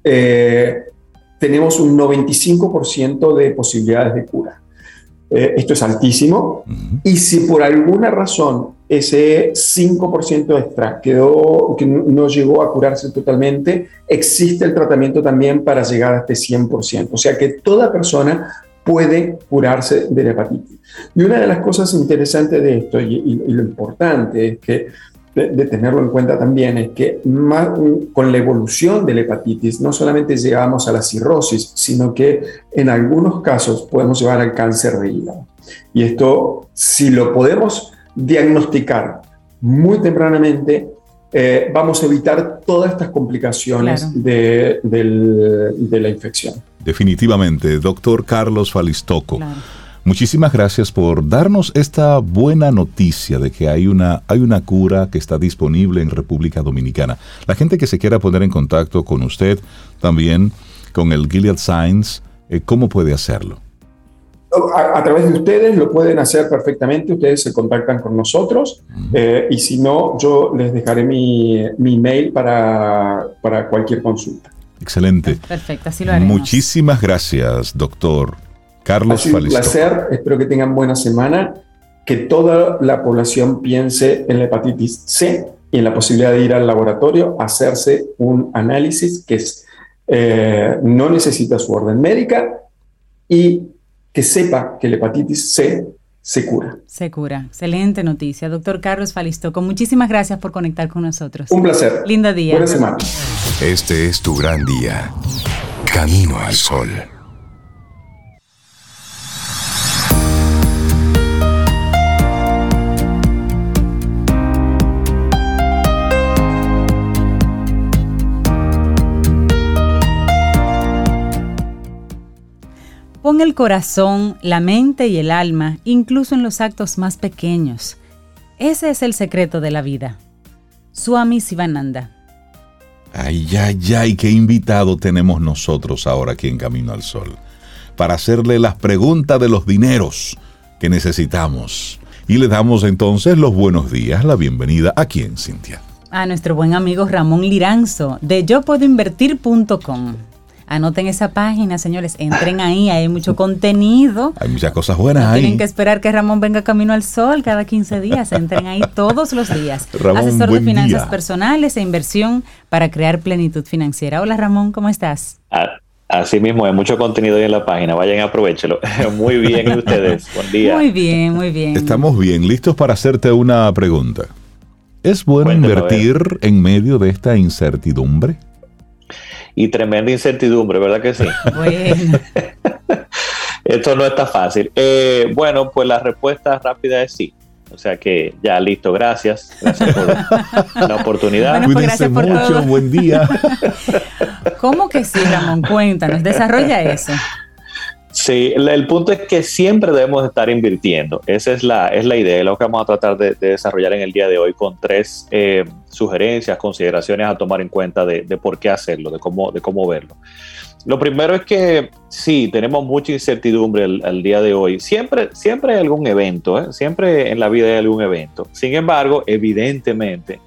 Eh, tenemos un 95% de posibilidades de cura. Eh, esto es altísimo. Y si por alguna razón ese 5% extra quedó, que no llegó a curarse totalmente, existe el tratamiento también para llegar a este 100%. O sea que toda persona puede curarse de la hepatitis. Y una de las cosas interesantes de esto, y, lo importante es que de, tenerlo en cuenta también, es que con la evolución de la hepatitis no solamente llegamos a la cirrosis, sino que en algunos casos podemos llevar al cáncer de hígado. Y esto, si lo podemos diagnosticar muy tempranamente, eh, vamos a evitar todas estas complicaciones de, la infección. Definitivamente, doctor Carlos Falistoco. Muchísimas gracias por darnos esta buena noticia de que hay una, hay una cura que está disponible en República Dominicana. La gente que se quiera poner en contacto con usted, también con el Gilead Science, eh, ¿cómo puede hacerlo? a, través de ustedes lo pueden hacer perfectamente, ustedes se contactan con nosotros eh, y si no, yo les dejaré mi, mi mail para, para, cualquier consulta. Excelente. Perfecto, así lo haremos. Muchísimas gracias, doctor Carlos Ha un placer, espero que tengan buena semana, que toda la población piense en la hepatitis C y en la posibilidad de ir al laboratorio a hacerse un análisis que es, eh, no necesita su orden médica y que sepa que la hepatitis C se cura. Se cura. Excelente noticia. Doctor Carlos Falistoco, muchísimas gracias por conectar con nosotros. Un placer. Lindo día. Buena semana. Este es tu gran día. Camino al sol. Pon el corazón, la mente y el alma, incluso en los actos más pequeños. Ese es el secreto de la vida. Swami Sivananda. Ay, ay, ay, qué invitado tenemos nosotros ahora aquí en Camino al Sol. Para hacerle las preguntas de los dineros que necesitamos. Y le damos entonces los buenos días, la bienvenida a quién, Cintia. A nuestro buen amigo Ramón Liranzo de yo puedo invertir.com. Anoten esa página, señores. Entren ahí, hay mucho contenido. Hay muchas cosas buenas no ahí. Tienen que esperar que Ramón venga camino al sol cada 15 días. Entren ahí todos los días. Ramón, Asesor de finanzas día. personales e inversión para crear plenitud financiera. Hola Ramón, ¿cómo estás? Así mismo, hay mucho contenido ahí en la página. Vayan, aprovechelo. Muy bien, ¿y ustedes. Buen día. Muy bien, muy bien. Estamos bien, listos para hacerte una pregunta. ¿Es bueno invertir en medio de esta incertidumbre? Y tremenda incertidumbre, ¿verdad que sí? Bueno, Esto no está fácil. Eh, bueno, pues la respuesta rápida es sí. O sea que ya listo, gracias. Gracias por la oportunidad. Bueno, pues Cuídense gracias por mucho, todo. buen día. ¿cómo que sí, Ramón? Cuéntanos, desarrolla eso. Sí, el, punto es que siempre debemos estar invirtiendo. Esa es la, es la idea, es lo que vamos a tratar de, de desarrollar en el día de hoy con tres eh, sugerencias, consideraciones a tomar en cuenta de, de por qué hacerlo, de cómo, de cómo verlo. Lo primero es que sí, tenemos mucha incertidumbre al día de hoy. Siempre, siempre hay algún evento, ¿eh? siempre en la vida hay algún evento. Sin embargo, evidentemente,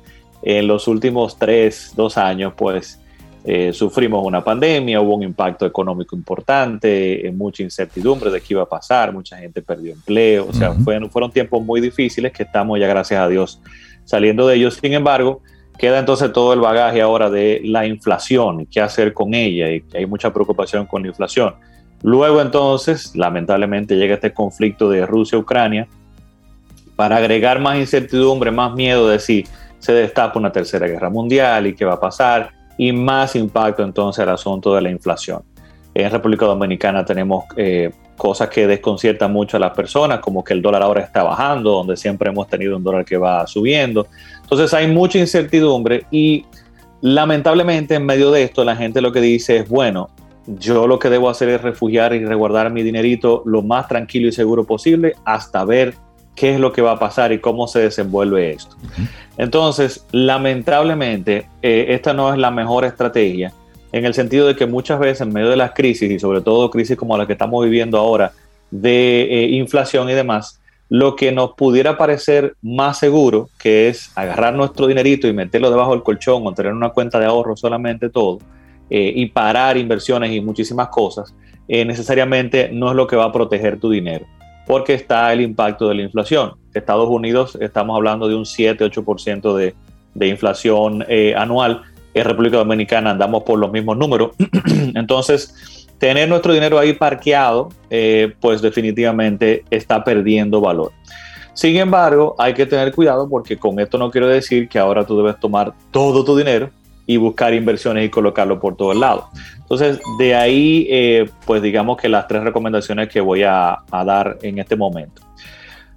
en los últimos tres, dos años, pues eh, sufrimos una pandemia, hubo un impacto económico importante, eh, mucha incertidumbre de qué iba a pasar, mucha gente perdió empleo, o sea, Ujú. fueron, fueron tiempos muy difíciles que estamos ya, gracias a Dios, saliendo de ellos. Sin embargo, queda entonces todo el bagaje ahora de la inflación y qué hacer con ella, y hay mucha preocupación con la inflación. Luego entonces, lamentablemente, llega este conflicto de Rusia-Ucrania para agregar más incertidumbre, más miedo de si se destapa una tercera guerra mundial y qué va a pasar, y más impacto entonces al asunto de la inflación. En República Dominicana tenemos eh, cosas que desconciertan mucho a las personas, como que el dólar ahora está bajando, donde siempre hemos tenido un dólar que va subiendo. Entonces hay mucha incertidumbre y lamentablemente en medio de esto la gente lo que dice es, bueno, yo lo que debo hacer es refugiar y resguardar mi dinerito lo más tranquilo y seguro posible hasta ver qué es lo que va a pasar y cómo se desenvuelve esto. Entonces, lamentablemente, eh, esta no es la mejor estrategia en el sentido de que muchas veces en medio de las crisis y sobre todo crisis como la que estamos viviendo ahora de eh, inflación y demás, lo que nos pudiera parecer más seguro, que es agarrar nuestro dinerito y meterlo debajo del colchón o tener una cuenta de ahorro solamente todo, eh, y parar inversiones y muchísimas cosas, eh, necesariamente no es lo que va a proteger tu dinero, porque está el impacto de la inflación. Estados Unidos estamos hablando de un 7-8% de, de inflación eh, anual, en República Dominicana andamos por los mismos números, entonces tener nuestro dinero ahí parqueado, eh, pues definitivamente está perdiendo valor. Sin embargo, hay que tener cuidado porque con esto no quiero decir que ahora tú debes tomar todo tu dinero y buscar inversiones y colocarlo por todo el lado. Entonces, de ahí, eh, pues digamos que las tres recomendaciones que voy a, a, dar en este momento.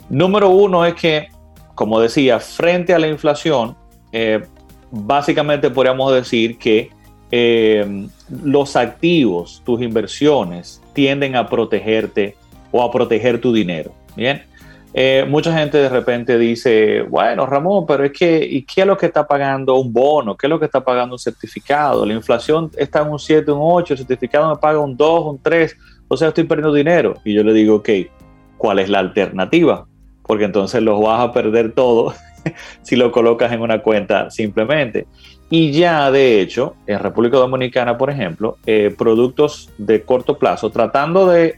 Número uno es que, como decía, frente a la inflación, eh, básicamente podríamos decir que eh, los activos, tus inversiones, tienden a protegerte o a proteger tu dinero. Bien. Eh, mucha gente de repente dice, bueno, Ramón, pero es que, ¿y qué es lo que está pagando un bono? ¿Qué es lo que está pagando un certificado? La inflación está en un 7, un 8, el certificado me paga un 2, un 3, o sea, estoy perdiendo dinero. Y yo le digo, ok, ¿cuál es la alternativa? Porque entonces los vas a perder todo si lo colocas en una cuenta simplemente. Y ya, de hecho, en República Dominicana, por ejemplo, eh, productos de corto plazo, tratando de...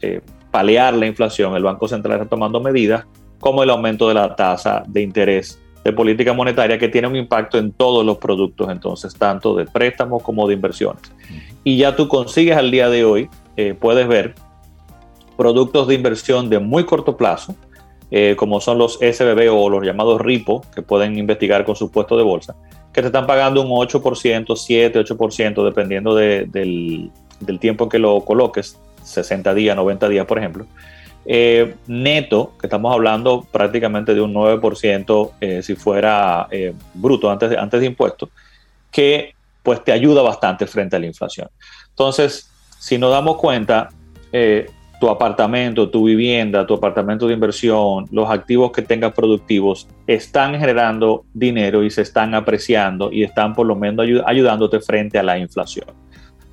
eh, paliar la inflación, el Banco Central está tomando medidas como el aumento de la tasa de interés de política monetaria que tiene un impacto en todos los productos, entonces, tanto de préstamos como de inversiones. Y ya tú consigues al día de hoy, eh, puedes ver productos de inversión de muy corto plazo, eh, como son los SBB o los llamados RIPO, que pueden investigar con su puesto de bolsa, que te están pagando un 8%, 7, 8%, dependiendo de, del, del tiempo en que lo coloques, 60 días, 90 días, por ejemplo. Eh, neto, que estamos hablando prácticamente de un 9% eh, si fuera eh, bruto antes de, antes de impuestos, que pues te ayuda bastante frente a la inflación. Entonces, si nos damos cuenta, eh, tu apartamento, tu vivienda, tu apartamento de inversión, los activos que tengas productivos están generando dinero y se están apreciando y están por lo menos ayudándote frente a la inflación.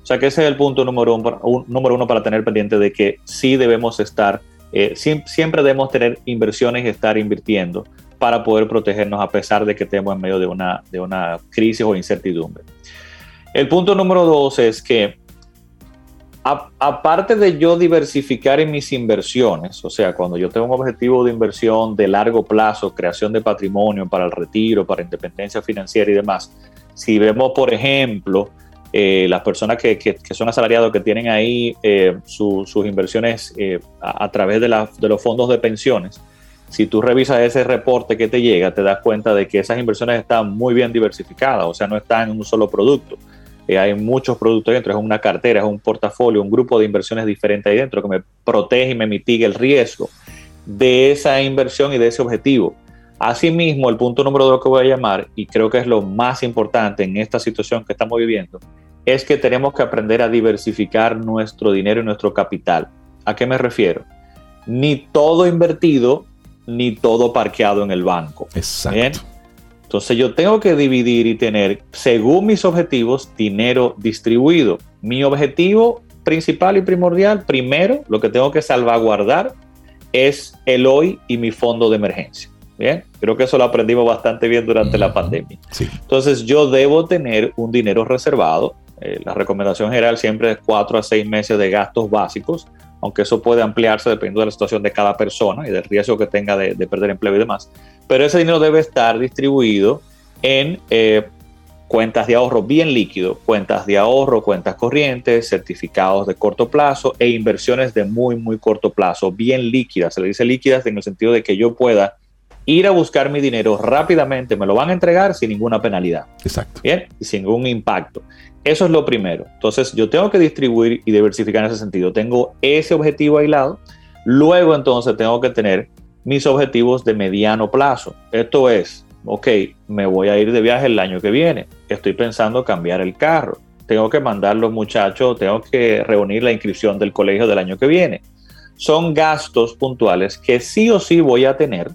O sea que ese es el punto número uno, para tener pendiente de que sí debemos estar, eh, siempre debemos tener inversiones y estar invirtiendo para poder protegernos a pesar de que estemos en medio de una, de una crisis o incertidumbre. El punto número dos es que aparte de yo diversificar en mis inversiones, o sea, cuando yo tengo un objetivo de inversión de largo plazo, creación de patrimonio para el retiro, para independencia financiera y demás, si vemos, por ejemplo, eh, las personas que, son asalariados, que tienen ahí eh, sus inversiones eh, a, través de, de los fondos de pensiones, si tú revisas ese reporte que te llega, te das cuenta de que esas inversiones están muy bien diversificadas, o sea, no están en un solo producto eh, hay muchos productos dentro, es una cartera, es un portafolio, un grupo de inversiones diferentes ahí dentro que me protege y me mitiga el riesgo de esa inversión y de ese objetivo. Asimismo, el punto número dos que voy a llamar, y creo que es lo más importante en esta situación que estamos viviendo, es que tenemos que aprender a diversificar nuestro dinero y nuestro capital. ¿A qué me refiero? Ni todo invertido, ni todo parqueado en el banco. Exacto. Entonces yo tengo que dividir y tener, según mis objetivos, dinero distribuido. Mi objetivo principal y primordial, primero, lo que tengo que salvaguardar es el hoy y mi fondo de emergencia. Bien, creo que eso lo aprendimos bastante bien durante la pandemia. Entonces yo debo tener un dinero reservado. Eh, la recomendación general siempre es cuatro a seis meses de gastos básicos, aunque eso puede ampliarse dependiendo de la situación de cada persona y del riesgo que tenga de perder empleo y demás pero ese dinero debe estar distribuido en eh, cuentas de ahorro bien líquido, cuentas de ahorro, cuentas corrientes, certificados de corto plazo e inversiones de muy, muy corto plazo, bien líquidas. Se le dice líquidas en el sentido de que yo pueda ir a buscar mi dinero rápidamente, me lo van a entregar sin ninguna penalidad. Exacto. Bien, sin ningún impacto. Eso es lo primero. Entonces, yo tengo que distribuir y diversificar en ese sentido. Tengo ese objetivo aislado. Luego, entonces, tengo que tener mis objetivos de mediano plazo. Esto es, ok, me voy a ir de viaje el año que viene, estoy pensando cambiar el carro, tengo que mandar los muchachos, tengo que reunir la inscripción del colegio del año que viene. Son gastos puntuales que sí o sí voy a tener.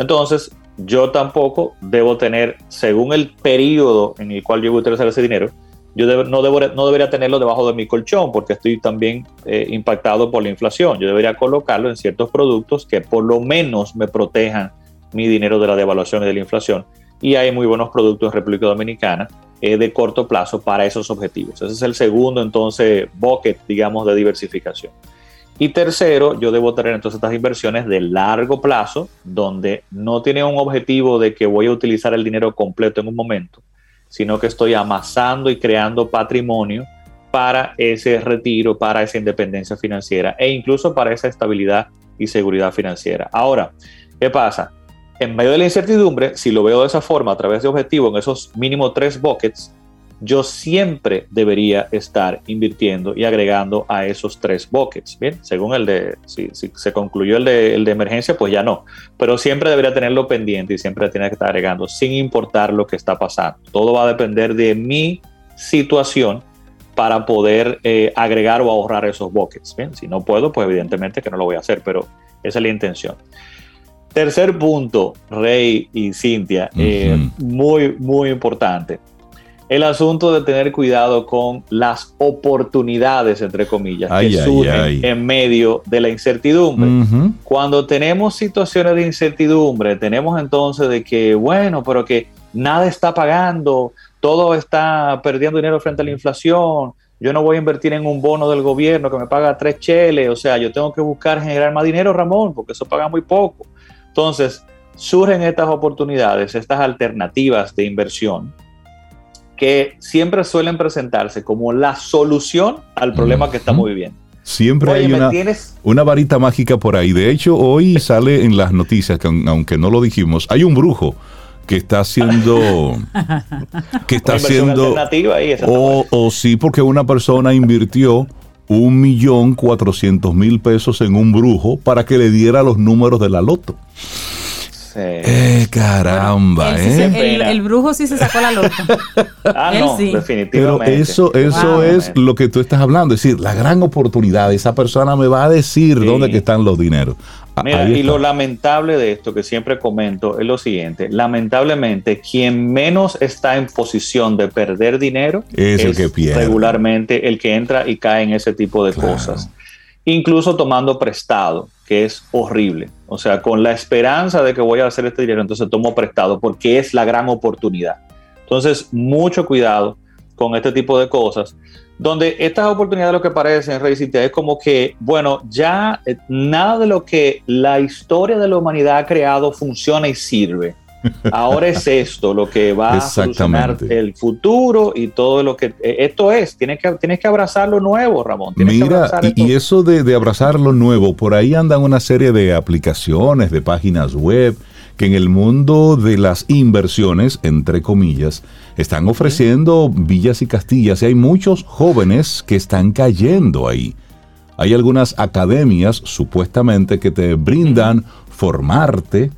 Entonces, yo tampoco debo tener, según el periodo en el cual yo voy a utilizar ese dinero, yo no, no, debería tenerlo debajo de mi colchón porque estoy también eh, impactado por la inflación. Yo debería colocarlo en ciertos productos que por lo menos me protejan mi dinero de la devaluación y de la inflación. Y hay muy buenos productos en República Dominicana eh, de corto plazo para esos objetivos. Ese es el segundo, entonces, bucket, digamos, de diversificación. Y tercero, yo debo tener entonces estas inversiones de largo plazo, donde no tiene un objetivo de que voy a utilizar el dinero completo en un momento, sino que estoy amasando y creando patrimonio para ese retiro, para esa independencia financiera e incluso para esa estabilidad y seguridad financiera. Ahora, ¿qué pasa? En medio de la incertidumbre, si lo veo de esa forma, a través de objetivos, en esos mínimo tres buckets, yo siempre debería estar invirtiendo y agregando a esos tres buckets. Bien, según el de, si, se concluyó el de, el de, emergencia, pues ya no. Pero siempre debería tenerlo pendiente y siempre tiene que estar agregando, sin importar lo que está pasando. Todo va a depender de mi situación para poder eh, agregar o ahorrar esos buckets. Bien, si no puedo, pues evidentemente que no lo voy a hacer, pero esa es la intención. Tercer punto, Rey y Cintia, eh, muy, muy importante el asunto de tener cuidado con las oportunidades, entre comillas, que surgen en medio de la incertidumbre. Cuando tenemos situaciones de incertidumbre, tenemos entonces de que, bueno, pero que nada está pagando, todo está perdiendo dinero frente a la inflación, yo no voy a invertir en un bono del gobierno que me paga tres cheles, o sea, yo tengo que buscar generar más dinero, Ramón, porque eso paga muy poco. Entonces, surgen estas oportunidades, estas alternativas de inversión que siempre suelen presentarse como la solución al problema que estamos viviendo. Siempre hay una, una, varita mágica por ahí. De hecho, hoy sale en las noticias, que aunque no lo dijimos, hay un brujo que está haciendo que está haciendo o, o sí porque una persona invirtió un millón cuatrocientos mil pesos en un brujo para que le diera los números de la loto Eh, caramba, Él sí se- ¿eh? el, el brujo sí se sacó la loca. Ah, Él no, sí. Pero definitivamente. eso, eso Wow. es lo que tú estás hablando, es decir, la gran oportunidad, esa persona me va a decir Sí. dónde que están los dineros. Ah, Mira, y lo lamentable de esto que siempre comento es lo siguiente, lamentablemente quien menos está en posición de perder dinero Es el que pierde. regularmente el que entra y cae en ese tipo de Claro. cosas, incluso tomando prestado, que es horrible, o sea, con la esperanza de que voy a hacer este dinero, entonces tomo prestado porque es la gran oportunidad. Entonces, mucho cuidado con este tipo de cosas donde estas oportunidades lo que parecen, Rey es como que, bueno, ya eh, nada de lo que la historia de la humanidad ha creado funciona y sirve. Ahora es esto lo que va a solucionar el futuro y todo lo que eh, esto es. Tienes que, tienes que abrazar lo nuevo, Ramón. Tienes Mira, y eso de, de abrazar lo nuevo, por ahí andan una serie de aplicaciones, de páginas web, que en el mundo de las inversiones, entre comillas, están ofreciendo villas y castillas y hay muchos jóvenes que están cayendo ahí. Hay algunas academias supuestamente que te brindan formarte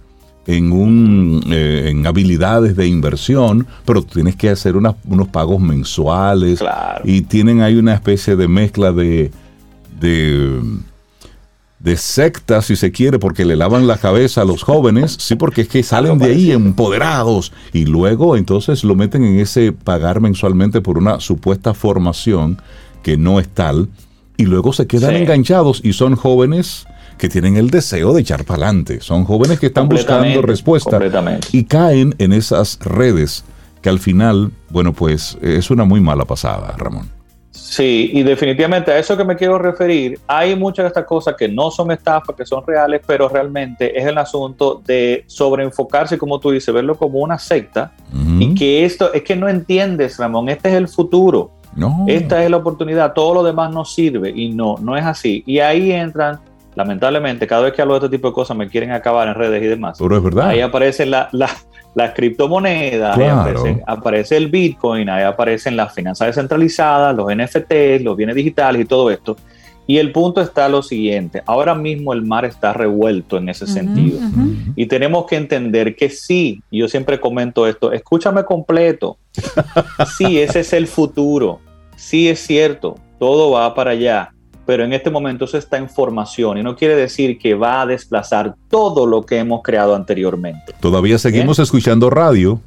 en, un, eh, en habilidades de inversión, pero tienes que hacer unas- unos pagos mensuales Claro. y tienen ahí una especie de mezcla de, de, de secta, si se quiere, porque le lavan la cabeza a los jóvenes, sí, porque es que salen de ahí empoderados y luego entonces lo meten en ese pagar mensualmente por una supuesta formación que no es tal y luego se quedan Sí. enganchados y son jóvenes que tienen el deseo de echar para adelante, son jóvenes que están buscando Completamente, respuesta completamente. y caen en esas redes que al final, bueno, pues es una muy mala pasada, Ramón. Sí, y definitivamente a eso que me quiero referir, hay muchas de estas cosas que no son estafas, que son reales, pero realmente es el asunto de sobreenfocarse, como tú dices, verlo como una secta y que esto es que no entiendes, Ramón, este es el futuro, no. esta es la oportunidad, todo lo demás no sirve y no, no es así. Y ahí entran, lamentablemente, cada vez que hablo de este tipo de cosas me quieren acabar en redes y demás. Pero es verdad. Ahí aparecen la- la- las criptomonedas, ahí Claro. aparecen- aparece el Bitcoin, ahí aparecen las finanzas descentralizadas, los NFT, los bienes digitales y todo esto. Y el punto está lo siguiente, ahora mismo el mar está revuelto en ese sentido. Y tenemos que entender que sí, yo siempre comento esto, escúchame completo, sí, ese es el futuro, sí es cierto, todo va para allá, pero en este momento eso está en formación y no quiere decir que va a desplazar todo lo que hemos creado anteriormente. Todavía seguimos escuchando radio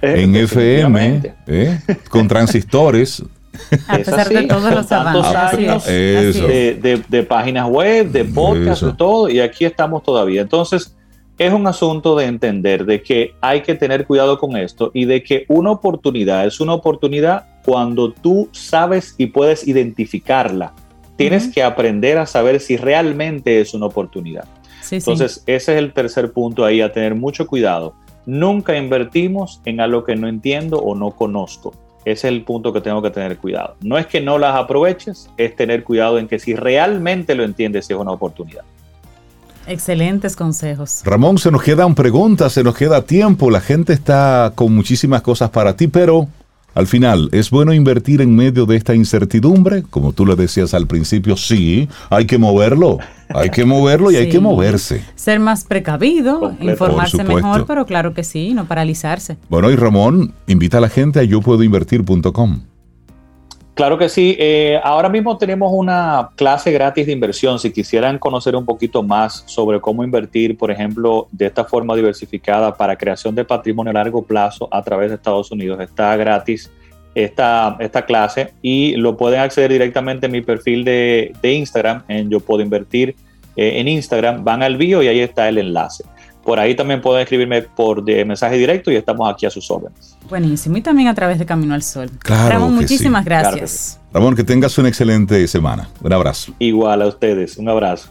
Eh, en FM. ¿eh? con transistores. A Es pesar de todos los avances. Años de, de- de páginas web, de podcast, de todo, y aquí estamos todavía. Entonces, es un asunto de entender de que hay que tener cuidado con esto y de que una oportunidad es una oportunidad cuando tú sabes y puedes identificarla. Tienes que aprender a saber si realmente es una oportunidad. Sí, sí. Entonces, ese es el tercer punto ahí, a tener mucho cuidado. Nunca invertimos en algo que no entiendo o no conozco. Ese es el punto que tengo que tener cuidado. No es que no las aproveches, es tener cuidado en que si realmente lo entiendes, es una oportunidad. Excelentes consejos. Ramón, se nos quedan preguntas, se nos queda tiempo, la gente está con muchísimas cosas para ti, pero al final, ¿es bueno invertir en medio de esta incertidumbre? Como tú le decías al principio, sí, hay que moverlo, hay que moverlo y hay que moverse. Ser más precavido, Completo. informarse mejor, pero claro que sí, no paralizarse. Bueno, y Ramón, invita a la gente a yo puedo invertir.com. Claro que sí. Eh, ahora mismo tenemos una clase gratis de inversión. Si quisieran conocer un poquito más sobre cómo invertir, por ejemplo, de esta forma diversificada para creación de patrimonio a largo plazo a través de Estados Unidos, está gratis esta, esta clase y lo pueden acceder directamente en mi perfil de, de Instagram, en Yo Puedo Invertir eh, en Instagram. Van al bio y ahí está el enlace. Por ahí también pueden escribirme por de mensaje directo y estamos aquí a sus órdenes. Buenísimo. Y también a través de Camino al Sol. Claro Ramón, muchísimas sí. gracias. Claro que sí. Ramón, que tengas una excelente semana. Un abrazo. Igual a ustedes. Un abrazo.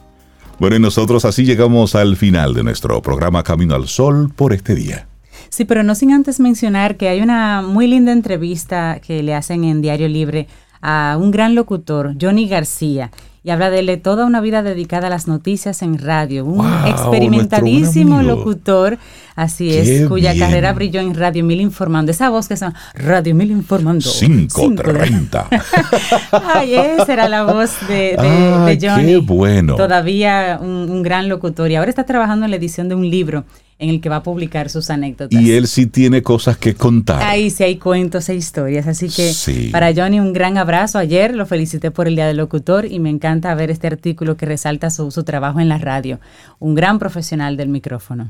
Bueno, y nosotros así llegamos al final de nuestro programa Camino al Sol por este día. Sí, pero no sin antes mencionar que hay una muy linda entrevista que le hacen en Diario Libre a un gran locutor, Johnny García, y habla de él toda una vida dedicada a las noticias en radio. Un Wow, experimentadísimo locutor, así Qué es, cuya bien. carrera brilló en Radio Mil Informando. Esa voz que son Radio Mil Informando. Cinco de- 530. Ay, esa era la voz de, de- Ay, de Johnny. qué bueno. Todavía un, un gran locutor y ahora está trabajando en la edición de un libro en el que va a publicar sus anécdotas. Y él sí tiene cosas que contar. Ahí sí hay cuentos e historias. Así que Sí. para Johnny un gran abrazo. Ayer lo felicité por el Día del Locutor y me encanta ver este artículo que resalta su, su trabajo en la radio. Un gran profesional del micrófono.